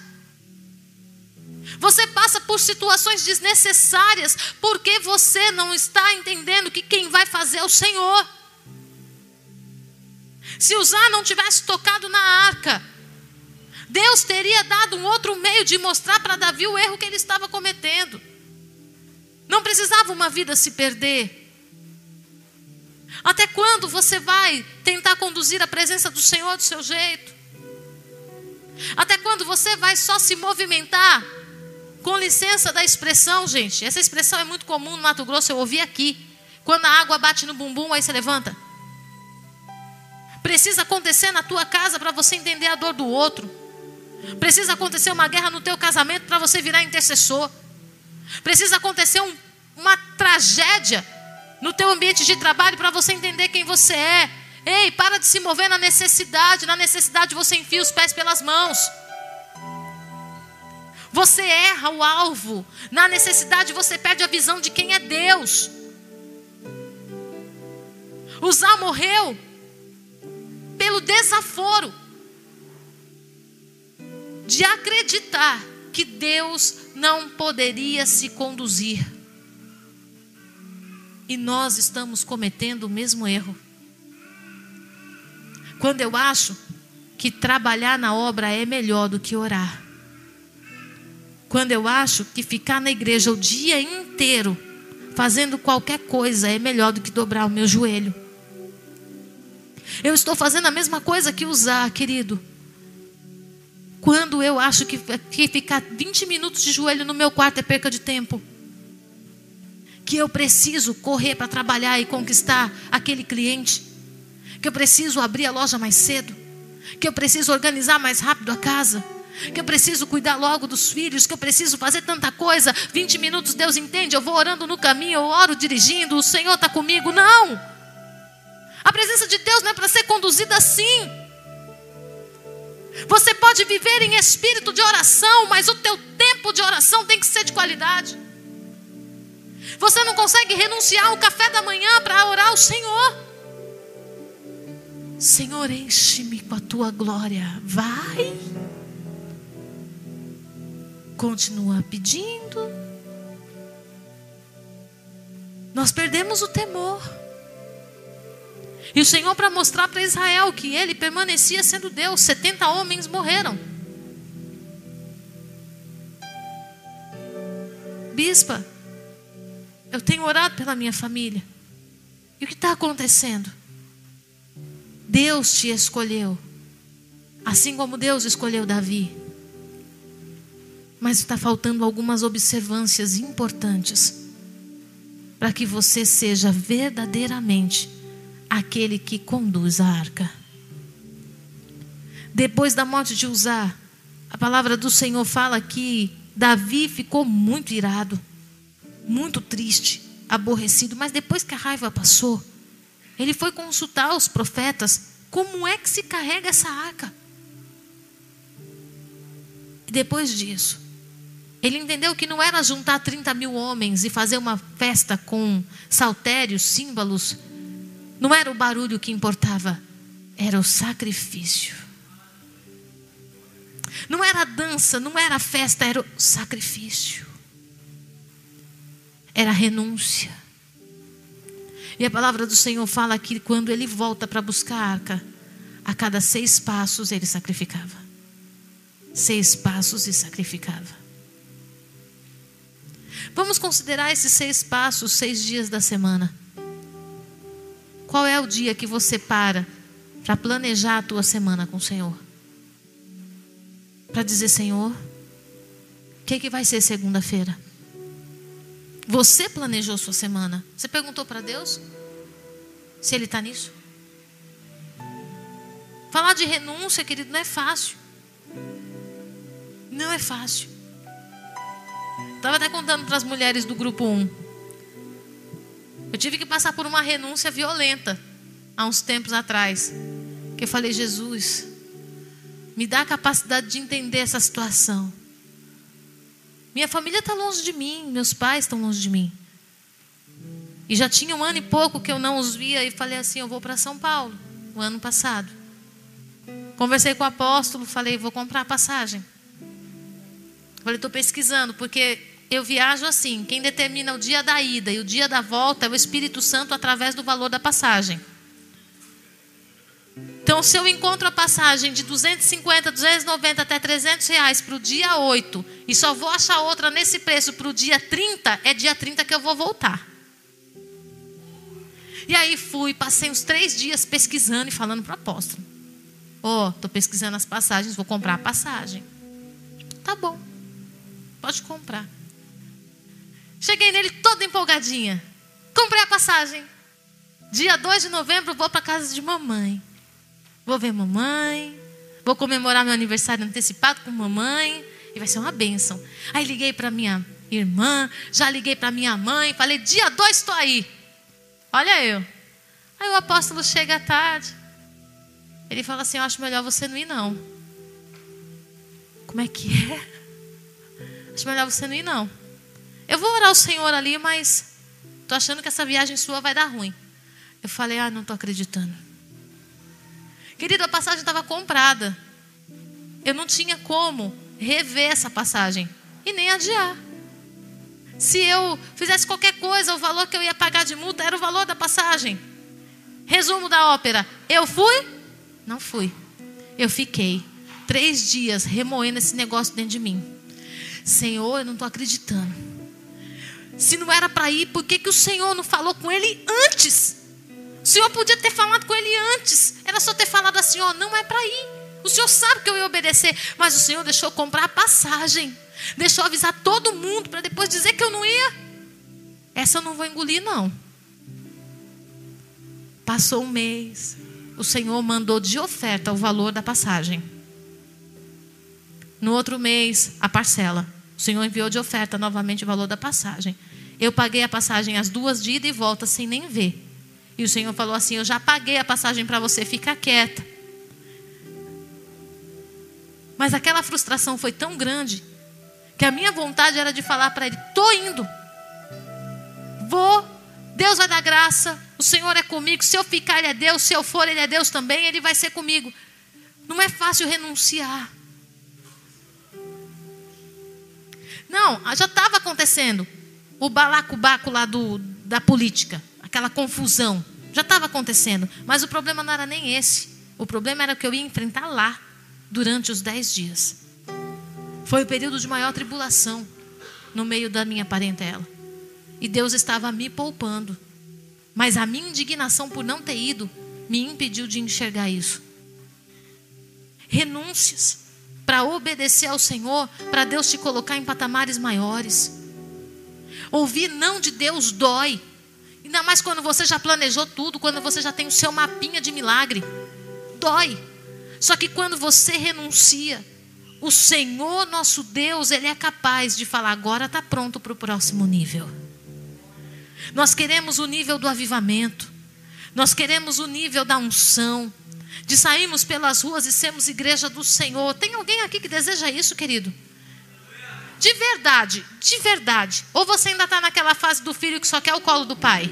Você passa por situações desnecessárias porque você não está entendendo que quem vai fazer é o Senhor. Se Uzá não tivesse tocado na arca, Deus teria dado um outro meio de mostrar para Davi o erro que ele estava cometendo. Não precisava uma vida se perder. Até quando você vai tentar conduzir a presença do Senhor do seu jeito? Até quando você vai só se movimentar? Com licença da expressão, gente. Essa expressão é muito comum no Mato Grosso, eu ouvi aqui. Quando a água bate no bumbum, aí você levanta. Precisa acontecer na tua casa para você entender a dor do outro. Precisa acontecer uma guerra no teu casamento para você virar intercessor. Precisa acontecer um, uma tragédia no teu ambiente de trabalho para você entender quem você é. Ei, para de se mover na necessidade. Na necessidade você enfia os pés pelas mãos. Você erra o alvo. Na necessidade você perde a visão de quem é Deus. Uzá morreu pelo desaforo de acreditar que Deus não poderia se conduzir. E nós estamos cometendo o mesmo erro. Quando eu acho que trabalhar na obra é melhor do que orar. Quando eu acho que ficar na igreja o dia inteiro fazendo qualquer coisa é melhor do que dobrar o meu joelho. Eu estou fazendo a mesma coisa que usar, querido. Quando eu acho que, que ficar 20 minutos de joelho no meu quarto é perca de tempo. Que eu preciso correr para trabalhar e conquistar aquele cliente. Que eu preciso abrir a loja mais cedo. Que eu preciso organizar mais rápido a casa. Que eu preciso cuidar logo dos filhos. Que eu preciso fazer tanta coisa. 20 minutos Deus entende. Eu vou orando no caminho. Eu oro dirigindo. O Senhor está comigo. Não. A presença de Deus não é para ser conduzida assim. Você pode viver em espírito de oração, mas o teu tempo de oração tem que ser de qualidade. Você não consegue renunciar ao café da manhã para orar ao Senhor. Senhor, enche-me com a tua glória. Vai. Continua pedindo. Nós perdemos o temor. E o Senhor, para mostrar para Israel que ele permanecia sendo Deus, 70 homens morreram. Bispa, eu tenho orado pela minha família. E o que está acontecendo? Deus te escolheu, assim como Deus escolheu Davi. Mas está faltando algumas observâncias importantes para que você seja verdadeiramente aquele que conduz a arca. Depois da morte de Uzá, a palavra do Senhor fala que Davi ficou muito irado, muito triste, aborrecido, mas depois que a raiva passou, ele foi consultar os profetas como é que se carrega essa arca. E depois disso, ele entendeu que não era juntar 30 mil homens e fazer uma festa com saltérios, símbolos. Não era o barulho que importava, era o sacrifício. Não era a dança, não era a festa, era o sacrifício. Era renúncia. E a palavra do Senhor fala que quando ele volta para buscar a arca, a cada seis passos ele sacrificava. Seis passos e sacrificava. Vamos considerar esses seis passos, seis dias da semana. Qual é o dia que você para para planejar a tua semana com o Senhor? Para dizer, Senhor, o que, que vai ser segunda-feira? Você planejou sua semana. Você perguntou para Deus se Ele está nisso? Falar de renúncia, querido, não é fácil. Não é fácil. Estava até contando para as mulheres do grupo 1. Eu tive que passar por uma renúncia violenta há uns tempos atrás. Que eu falei, Jesus, me dá a capacidade de entender essa situação. Minha família está longe de mim, meus pais estão longe de mim. E já tinha um ano e pouco que eu não os via e falei assim: eu vou para São Paulo, o ano passado. Conversei com o apóstolo, falei: vou comprar a passagem. Falei: estou pesquisando, porque eu viajo assim: quem determina o dia da ida e o dia da volta é o Espírito Santo através do valor da passagem. Então, se eu encontro a passagem de 250, 290 até 300 reais para o dia 8 e só vou achar outra nesse preço para o dia 30, é dia 30 que eu vou voltar. E aí fui, passei uns três dias pesquisando e falando para o apóstolo. Ó, oh, estou pesquisando as passagens, vou comprar a passagem. Tá bom, pode comprar. Cheguei nele toda empolgadinha. Comprei a passagem. Dia 2 de novembro vou para casa de mamãe. Vou ver mamãe. Vou comemorar meu aniversário antecipado com mamãe. E vai ser uma bênção. Aí liguei para minha irmã, já liguei para minha mãe, falei: dia 2 estou aí. Olha eu. Aí o apóstolo chega à tarde. Ele fala assim: Eu acho melhor você não ir, não. Como é que é? Acho melhor você não ir, não. Eu vou orar ao Senhor ali, mas estou achando que essa viagem sua vai dar ruim. Eu falei: Ah, não estou acreditando. Querido, a passagem estava comprada. Eu não tinha como rever essa passagem e nem adiar. Se eu fizesse qualquer coisa, o valor que eu ia pagar de multa era o valor da passagem. Resumo da ópera: eu fui? Não fui. Eu fiquei três dias remoendo esse negócio dentro de mim. Senhor, eu não estou acreditando. Se não era para ir, por que, que o Senhor não falou com ele antes? O Senhor podia ter falado com ele antes. Era só ter falado assim: ó, não é para ir. O Senhor sabe que eu ia obedecer. Mas o Senhor deixou comprar a passagem. Deixou avisar todo mundo para depois dizer que eu não ia. Essa eu não vou engolir, não. Passou um mês. O Senhor mandou de oferta o valor da passagem. No outro mês, a parcela. O Senhor enviou de oferta novamente o valor da passagem. Eu paguei a passagem as duas de ida e volta sem nem ver. E o Senhor falou assim: Eu já paguei a passagem para você, fica quieta. Mas aquela frustração foi tão grande que a minha vontade era de falar para ele: Estou indo, vou, Deus vai dar graça, o Senhor é comigo. Se eu ficar, Ele é Deus, se eu for, Ele é Deus também, Ele vai ser comigo. Não é fácil renunciar. Não, já estava acontecendo o balacobaco lá do, da política, aquela confusão. Já estava acontecendo. Mas o problema não era nem esse. O problema era que eu ia enfrentar lá durante os dez dias. Foi o período de maior tribulação. no meio da minha parentela. E Deus estava me poupando. Mas a minha indignação por não ter ido me impediu de enxergar isso. Renúncias para obedecer ao Senhor, para Deus te colocar em patamares maiores. Ouvir não de Deus dói. Ainda mais quando você já planejou tudo, quando você já tem o seu mapinha de milagre. Dói. Só que quando você renuncia, o Senhor nosso Deus, Ele é capaz de falar: agora está pronto para o próximo nível. Nós queremos o nível do avivamento, nós queremos o nível da unção, de sairmos pelas ruas e sermos igreja do Senhor. Tem alguém aqui que deseja isso, querido? De verdade, de verdade. Ou você ainda está naquela fase do filho que só quer o colo do pai?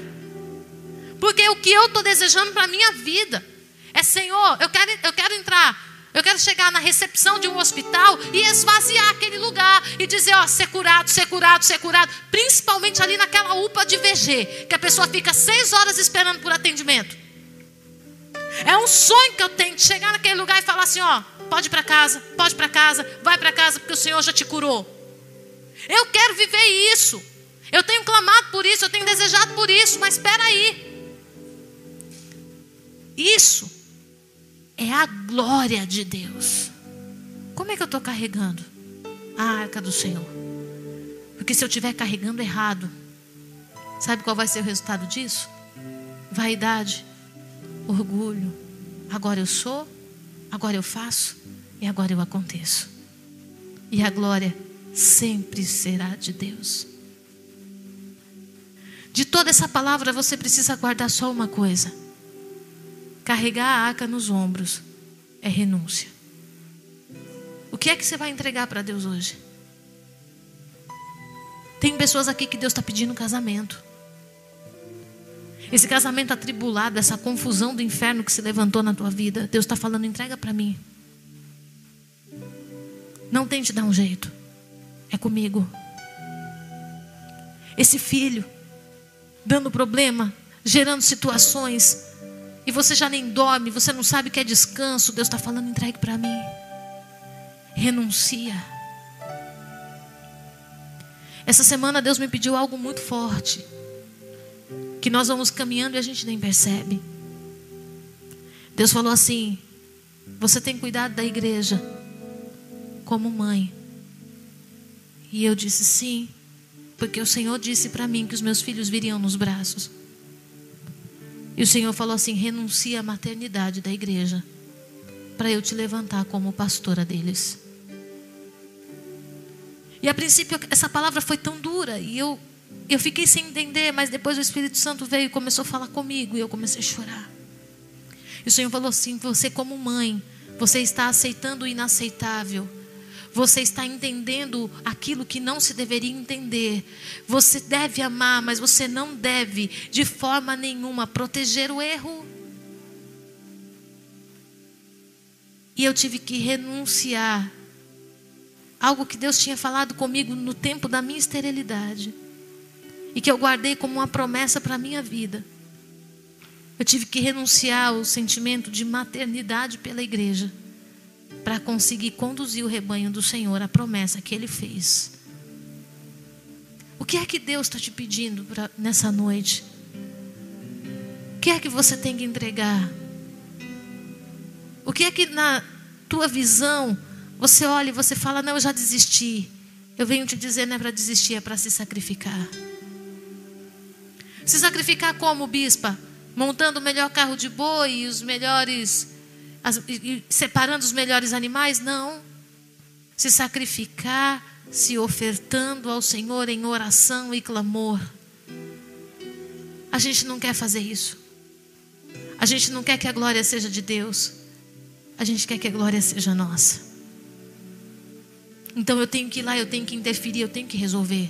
Porque o que eu estou desejando para a minha vida é, Senhor, eu quero, eu quero entrar eu quero chegar na recepção de um hospital e esvaziar aquele lugar e dizer, ó, ser curado, ser curado, ser curado. Principalmente ali naquela UPA de VG, que a pessoa fica seis horas esperando por atendimento. É um sonho que eu tenho de chegar naquele lugar e falar assim, ó, pode ir para casa, pode ir para casa, vai para casa porque o Senhor já te curou. Eu quero viver isso. Eu tenho clamado por isso, eu tenho desejado por isso, mas espera aí. Isso é a glória de Deus. Como é que eu estou carregando a arca do Senhor? Porque se eu estiver carregando errado, sabe qual vai ser o resultado disso? Vaidade, orgulho. Agora eu sou, agora eu faço e agora eu aconteço. E a glória sempre será de Deus. De toda essa palavra você precisa guardar só uma coisa Carregar a arca nos ombros é renúncia. O que é que você vai entregar para Deus hoje? Tem pessoas aqui que Deus está pedindo casamento. Esse casamento atribulado, essa confusão do inferno que se levantou na tua vida, Deus está falando: entrega para mim. Não tente dar um jeito, é comigo. Esse filho, dando problema, gerando situações, e você já nem dorme, você não sabe o que é descanso, Deus está falando: entregue para mim. Renuncia. Essa semana Deus me pediu algo muito forte. Que nós vamos caminhando e a gente nem percebe. Deus falou assim: Você tem cuidado da igreja como mãe. E eu disse sim, porque o Senhor disse para mim que os meus filhos viriam nos braços. E o Senhor falou assim: renuncia à maternidade da igreja, para eu te levantar como pastora deles. E a princípio essa palavra foi tão dura e eu eu fiquei sem entender, mas depois o Espírito Santo veio e começou a falar comigo e eu comecei a chorar. E o Senhor falou assim: você como mãe, você está aceitando o inaceitável. Você está entendendo aquilo que não se deveria entender. Você deve amar, mas você não deve, de forma nenhuma, proteger o erro. E eu tive que renunciar. Algo que Deus tinha falado comigo no tempo da minha esterilidade. E que eu guardei como uma promessa para a minha vida. Eu tive que renunciar ao sentimento de maternidade pela igreja para conseguir conduzir o rebanho do Senhor à promessa que Ele fez. O que é que Deus está te pedindo pra, nessa noite? O que é que você tem que entregar? O que é que na tua visão você olha e você fala: Não, eu já desisti. Eu venho te dizer, não é para desistir, é para se sacrificar. Se sacrificar como, bispa? Montando o melhor carro de boi e os melhores as, separando os melhores animais? Não. Se sacrificar, se ofertando ao Senhor em oração e clamor. A gente não quer fazer isso. A gente não quer que a glória seja de Deus. A gente quer que a glória seja nossa. Então eu tenho que ir lá, eu tenho que interferir, eu tenho que resolver.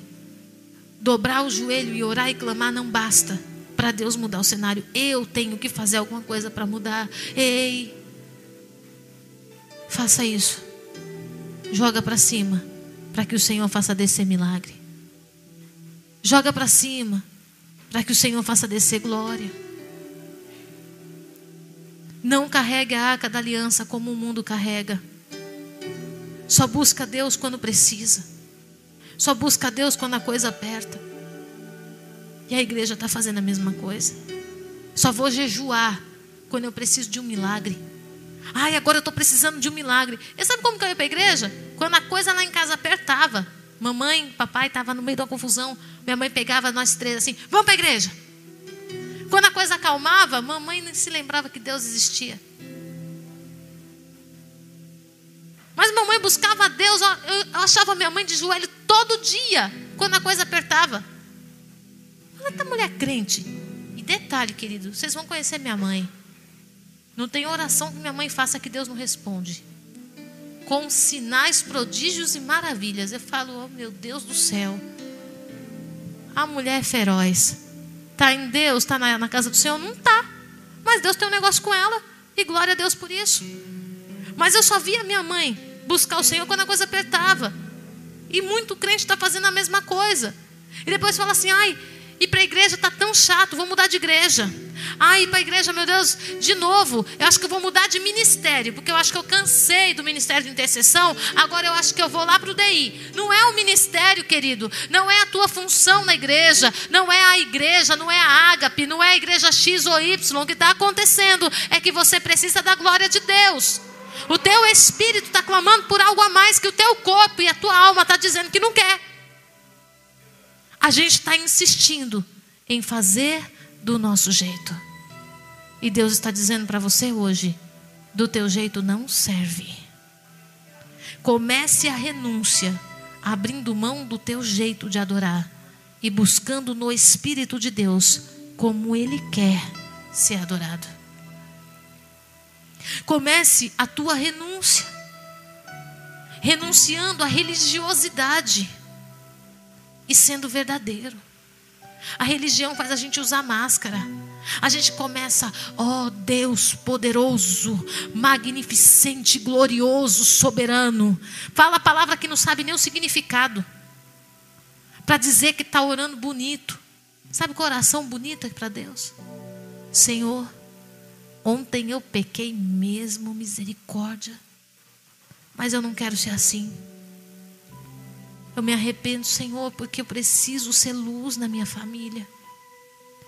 Dobrar o joelho e orar e clamar não basta para Deus mudar o cenário. Eu tenho que fazer alguma coisa para mudar. Ei, Faça isso. Joga para cima, para que o Senhor faça descer milagre. Joga para cima, para que o Senhor faça descer glória. Não carregue a arca da aliança como o mundo carrega. Só busca Deus quando precisa. Só busca Deus quando a coisa aperta. E a igreja está fazendo a mesma coisa. Só vou jejuar quando eu preciso de um milagre. Ai, agora eu estou precisando de um milagre. E sabe como que eu ia para a igreja? Quando a coisa lá em casa apertava. Mamãe, papai estavam no meio da confusão. Minha mãe pegava nós três assim: vamos para a igreja. Quando a coisa acalmava, mamãe nem se lembrava que Deus existia. Mas mamãe buscava a Deus, eu achava minha mãe de joelho todo dia, quando a coisa apertava. Ela tá mulher crente. E detalhe, querido, vocês vão conhecer minha mãe. Não tem oração que minha mãe faça que Deus não responde. Com sinais, prodígios e maravilhas. Eu falo, oh meu Deus do céu. A mulher é feroz. Está em Deus, está na, na casa do Senhor? Não está. Mas Deus tem um negócio com ela. E glória a Deus por isso. Mas eu só via minha mãe buscar o Senhor quando a coisa apertava. E muito crente está fazendo a mesma coisa. E depois fala assim: ai, ir para a igreja está tão chato, vou mudar de igreja. Ir para a igreja, meu Deus, de novo, eu acho que eu vou mudar de ministério, porque eu acho que eu cansei do ministério de intercessão, agora eu acho que eu vou lá para o DI. Não é o ministério, querido, não é a tua função na igreja, não é a igreja, não é a ágape, não é a igreja X ou Y. O que está acontecendo é que você precisa da glória de Deus. O teu espírito está clamando por algo a mais que o teu corpo e a tua alma está dizendo que não quer. A gente está insistindo em fazer do nosso jeito. E Deus está dizendo para você hoje: do teu jeito não serve. Comece a renúncia, abrindo mão do teu jeito de adorar e buscando no Espírito de Deus como Ele quer ser adorado. Comece a tua renúncia, renunciando à religiosidade e sendo verdadeiro. A religião faz a gente usar máscara. A gente começa, ó oh, Deus poderoso, magnificente, glorioso, soberano. Fala a palavra que não sabe nem o significado. Para dizer que está orando bonito. Sabe que oração bonita é para Deus? Senhor, ontem eu pequei mesmo, misericórdia. Mas eu não quero ser assim. Eu me arrependo, Senhor, porque eu preciso ser luz na minha família.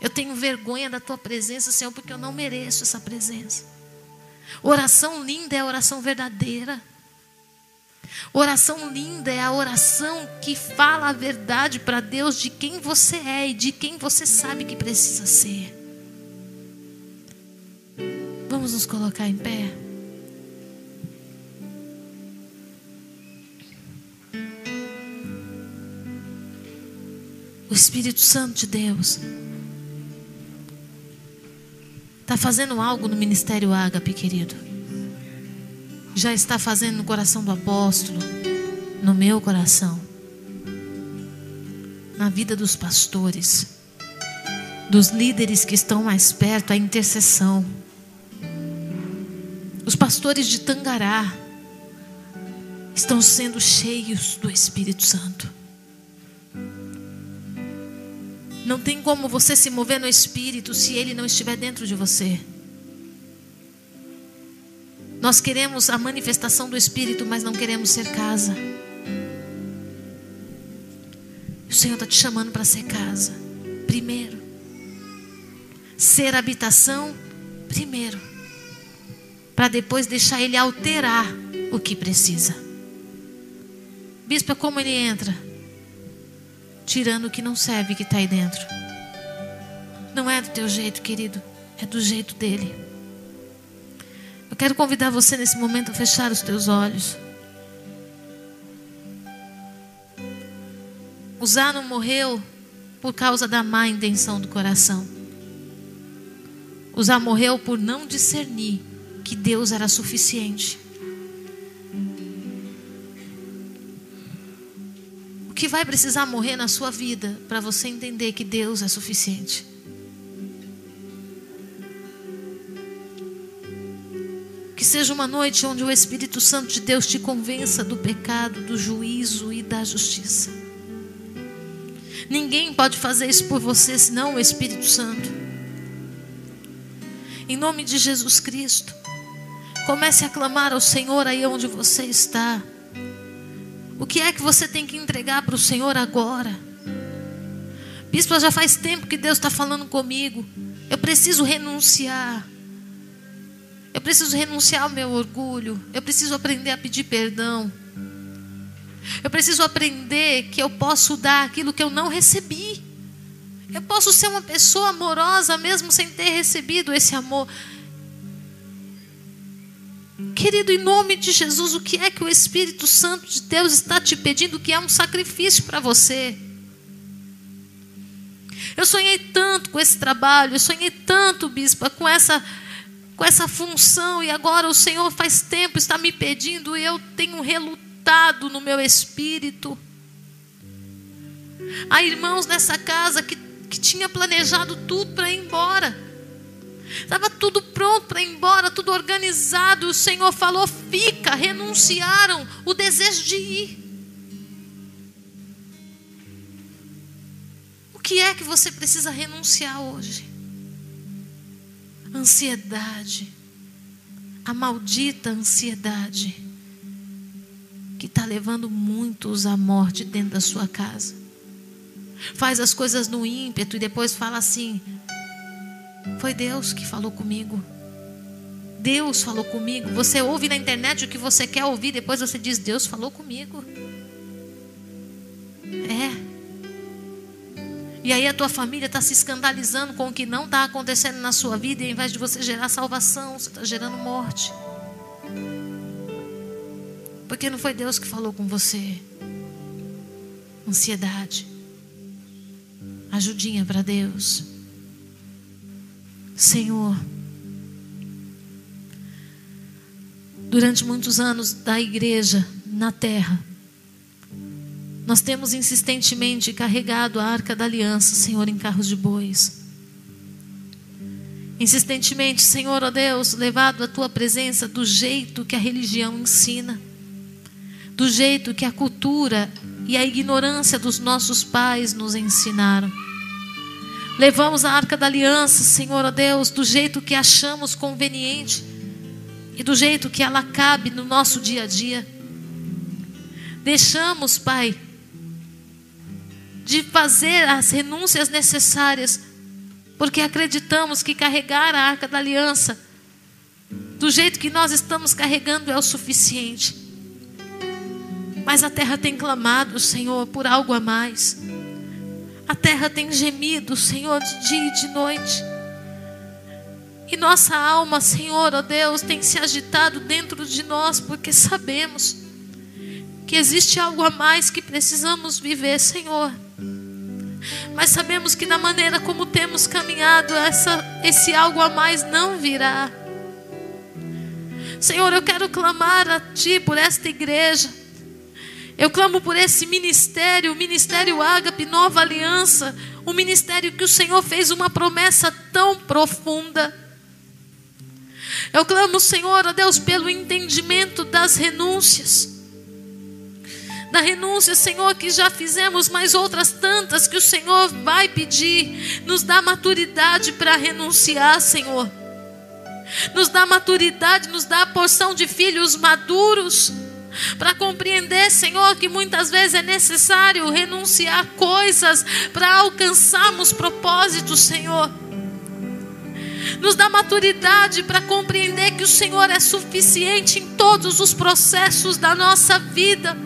Eu tenho vergonha da tua presença, Senhor, porque eu não mereço essa presença. Oração linda é a oração verdadeira. Oração linda é a oração que fala a verdade para Deus de quem você é e de quem você sabe que precisa ser. Vamos nos colocar em pé. O Espírito Santo de Deus está fazendo algo no ministério Ágape, querido. Já está fazendo no coração do apóstolo, no meu coração, na vida dos pastores, dos líderes que estão mais perto, a intercessão. Os pastores de Tangará estão sendo cheios do Espírito Santo. Não tem como você se mover no espírito se ele não estiver dentro de você. Nós queremos a manifestação do espírito, mas não queremos ser casa. O Senhor está te chamando para ser casa, primeiro. Ser habitação, primeiro. Para depois deixar Ele alterar o que precisa. Bispo, como ele entra? Tirando o que não serve que está aí dentro. Não é do teu jeito, querido, é do jeito dele. Eu quero convidar você nesse momento a fechar os teus olhos. Usar não morreu por causa da má intenção do coração. Usar morreu por não discernir que Deus era suficiente. Que vai precisar morrer na sua vida para você entender que Deus é suficiente. Que seja uma noite onde o Espírito Santo de Deus te convença do pecado, do juízo e da justiça. Ninguém pode fazer isso por você senão o Espírito Santo. Em nome de Jesus Cristo, comece a clamar ao Senhor aí onde você está. O que é que você tem que entregar para o Senhor agora? Bispo, já faz tempo que Deus está falando comigo. Eu preciso renunciar. Eu preciso renunciar ao meu orgulho. Eu preciso aprender a pedir perdão. Eu preciso aprender que eu posso dar aquilo que eu não recebi. Eu posso ser uma pessoa amorosa mesmo sem ter recebido esse amor. Querido, em nome de Jesus, o que é que o Espírito Santo de Deus está te pedindo que é um sacrifício para você? Eu sonhei tanto com esse trabalho, eu sonhei tanto, bispa, com essa com essa função e agora o Senhor faz tempo está me pedindo e eu tenho relutado no meu espírito. Há irmãos nessa casa que, que tinha planejado tudo para ir embora. Estava tudo pronto para ir embora, tudo organizado. O Senhor falou: fica, renunciaram o desejo de ir. O que é que você precisa renunciar hoje? ansiedade, a maldita ansiedade, que está levando muitos à morte dentro da sua casa. Faz as coisas no ímpeto e depois fala assim: Foi Deus que falou comigo. Deus falou comigo. Você ouve na internet o que você quer ouvir, depois você diz: Deus falou comigo. É. E aí a tua família está se escandalizando com o que não está acontecendo na sua vida, e ao invés de você gerar salvação, você está gerando morte. Porque não foi Deus que falou com você. Ansiedade. Ajudinha para Deus. Senhor, durante muitos anos da igreja na terra, nós temos insistentemente carregado a arca da aliança, Senhor, em carros de bois. Insistentemente, Senhor, ó Deus, levado a tua presença do jeito que a religião ensina, do jeito que a cultura e a ignorância dos nossos pais nos ensinaram. Levamos a arca da aliança, Senhor, ó Deus, do jeito que achamos conveniente e do jeito que ela cabe no nosso dia a dia. Deixamos, Pai, de fazer as renúncias necessárias, porque acreditamos que carregar a arca da aliança, do jeito que nós estamos carregando, é o suficiente. Mas a terra tem clamado, Senhor, por algo a mais. A terra tem gemido, Senhor, de dia e de noite. E nossa alma, Senhor, ó Deus, tem se agitado dentro de nós, porque sabemos que existe algo a mais que precisamos viver, Senhor. Mas sabemos que na maneira como temos caminhado, essa, esse algo a mais não virá. Senhor, eu quero clamar a Ti por esta igreja. Eu clamo por esse ministério, o ministério Ágape, Nova Aliança, um ministério que o Senhor fez uma promessa tão profunda. Eu clamo, Senhor, a Deus, pelo entendimento das renúncias da renúncia, Senhor, que já fizemos, mas outras tantas que o Senhor vai pedir. Nos dá maturidade para renunciar, Senhor. Nos dá maturidade, nos dá a porção de filhos maduros para compreender, Senhor, que muitas vezes é necessário renunciar coisas para alcançarmos propósitos, Senhor. Nos dá maturidade para compreender que o Senhor é suficiente em todos os processos da nossa vida.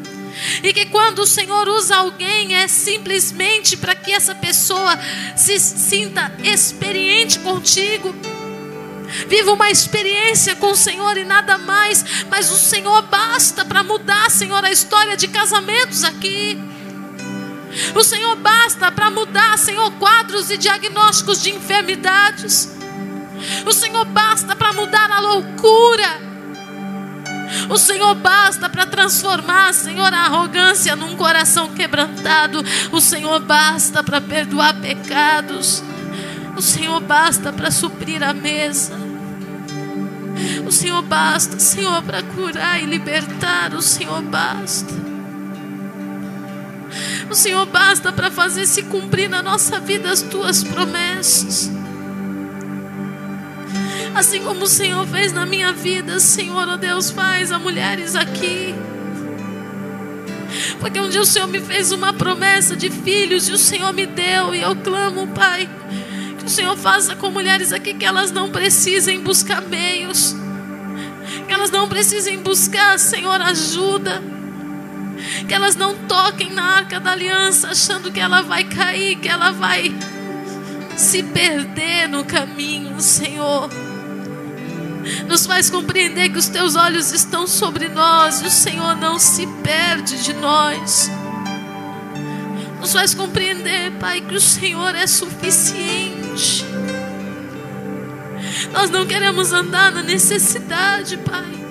E que quando o Senhor usa alguém é simplesmente para que essa pessoa se sinta experiente contigo. Viva uma experiência com o Senhor e nada mais, mas o Senhor basta para mudar, Senhor, a história de casamentos aqui. O Senhor basta para mudar, Senhor, quadros e diagnósticos de enfermidades. O Senhor basta para mudar a loucura o Senhor basta para transformar, Senhor, a arrogância num coração quebrantado. O Senhor basta para perdoar pecados. O Senhor basta para suprir a mesa. O Senhor basta, Senhor, para curar e libertar. O Senhor basta. O Senhor basta para fazer se cumprir na nossa vida as tuas promessas. Assim como o Senhor fez na minha vida, Senhor, oh Deus, faz a mulheres aqui. Porque um dia o Senhor me fez uma promessa de filhos e o Senhor me deu. E eu clamo, Pai, que o Senhor faça com mulheres aqui que elas não precisem buscar meios. Que elas não precisem buscar, Senhor, ajuda. Que elas não toquem na arca da aliança achando que ela vai cair, que ela vai se perder no caminho, Senhor. Nos faz compreender que os teus olhos estão sobre nós e o Senhor não se perde de nós. Nos faz compreender, Pai, que o Senhor é suficiente. Nós não queremos andar na necessidade, Pai.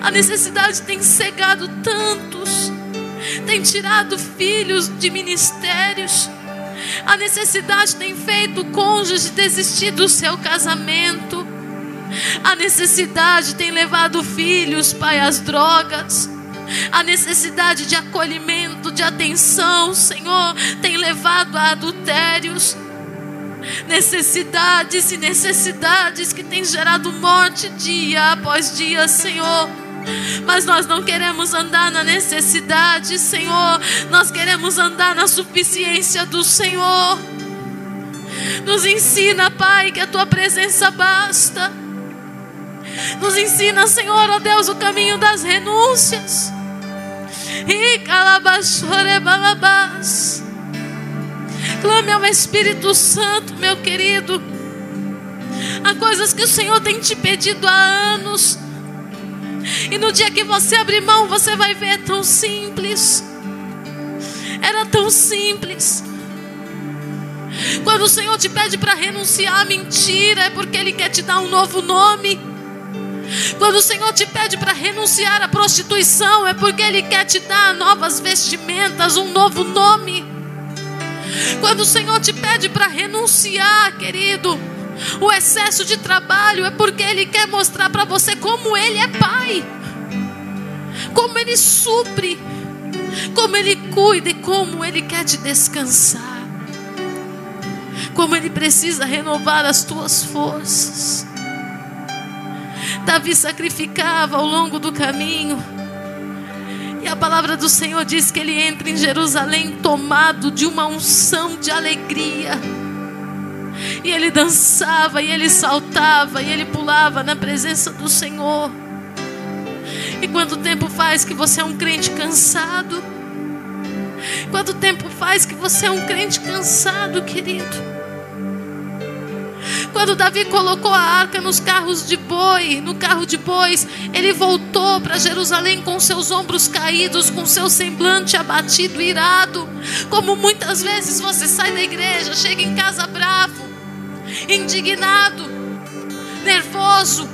A necessidade tem cegado tantos, tem tirado filhos de ministérios. A necessidade tem feito o cônjuge desistir do seu casamento. A necessidade tem levado filhos, pai, às drogas. A necessidade de acolhimento, de atenção, Senhor, tem levado a adultérios. Necessidades e necessidades que têm gerado morte dia após dia, Senhor. Mas nós não queremos andar na necessidade, Senhor. Nós queremos andar na suficiência do Senhor. Nos ensina, Pai, que a tua presença basta. Nos ensina, Senhor, ó Deus, o caminho das renúncias. E balabás. Clame ao Espírito Santo, meu querido. Há coisas que o Senhor tem te pedido há anos. E no dia que você abrir mão, você vai ver é tão simples. Era tão simples. Quando o Senhor te pede para renunciar à mentira, é porque Ele quer te dar um novo nome. Quando o Senhor te pede para renunciar à prostituição, é porque Ele quer te dar novas vestimentas, um novo nome. Quando o Senhor te pede para renunciar, querido, o excesso de trabalho é porque Ele quer mostrar para você como Ele é Pai, como Ele supre, como Ele cuida e como Ele quer te descansar, como Ele precisa renovar as tuas forças. Davi sacrificava ao longo do caminho. E a palavra do Senhor diz que ele entra em Jerusalém tomado de uma unção de alegria. E ele dançava, e ele saltava, e ele pulava na presença do Senhor. E quanto tempo faz que você é um crente cansado? Quanto tempo faz que você é um crente cansado, querido? Quando Davi colocou a arca nos carros de boi, no carro de bois, ele voltou para Jerusalém com seus ombros caídos, com seu semblante abatido, irado. Como muitas vezes você sai da igreja, chega em casa bravo, indignado, nervoso.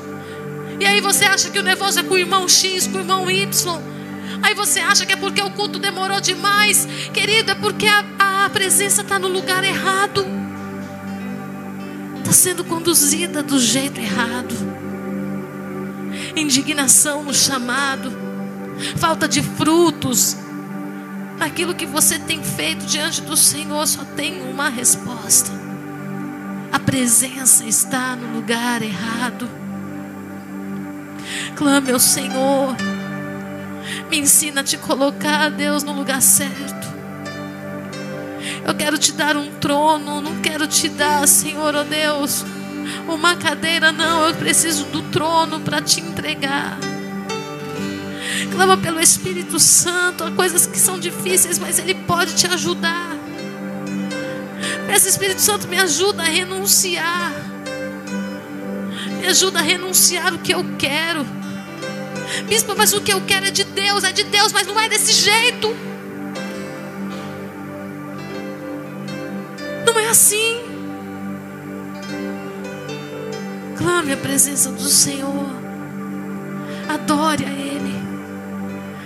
E aí você acha que o nervoso é com o irmão X, com o irmão Y. Aí você acha que é porque o culto demorou demais. Querido, é porque a, a presença está no lugar errado está sendo conduzida do jeito errado. Indignação no chamado, falta de frutos. Aquilo que você tem feito diante do Senhor só tem uma resposta. A presença está no lugar errado. Clame ao Senhor. Me ensina a te colocar, Deus, no lugar certo. Eu quero te dar um trono, não quero te dar, Senhor, oh Deus, uma cadeira, não. Eu preciso do trono para te entregar. Clama pelo Espírito Santo, há coisas que são difíceis, mas Ele pode te ajudar. Peça, Espírito Santo, me ajuda a renunciar. Me ajuda a renunciar o que eu quero. Bispo, mas o que eu quero é de Deus, é de Deus, mas não é desse jeito. Assim. Clame a presença do Senhor. Adore a Ele.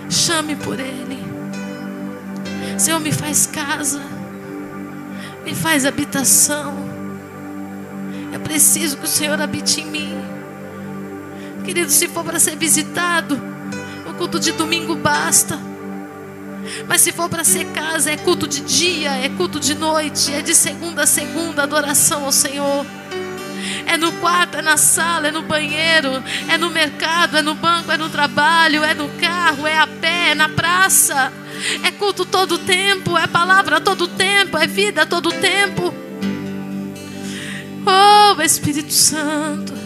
Chame por Ele. Senhor, me faz casa. Me faz habitação. É preciso que o Senhor habite em mim. Querido, se for para ser visitado, o culto de domingo basta. Mas se for para ser casa, é culto de dia, é culto de noite, é de segunda a segunda adoração ao Senhor. É no quarto, é na sala, é no banheiro, é no mercado, é no banco, é no trabalho, é no carro, é a pé, é na praça. É culto todo tempo, é palavra todo tempo, é vida todo tempo. Oh, Espírito Santo.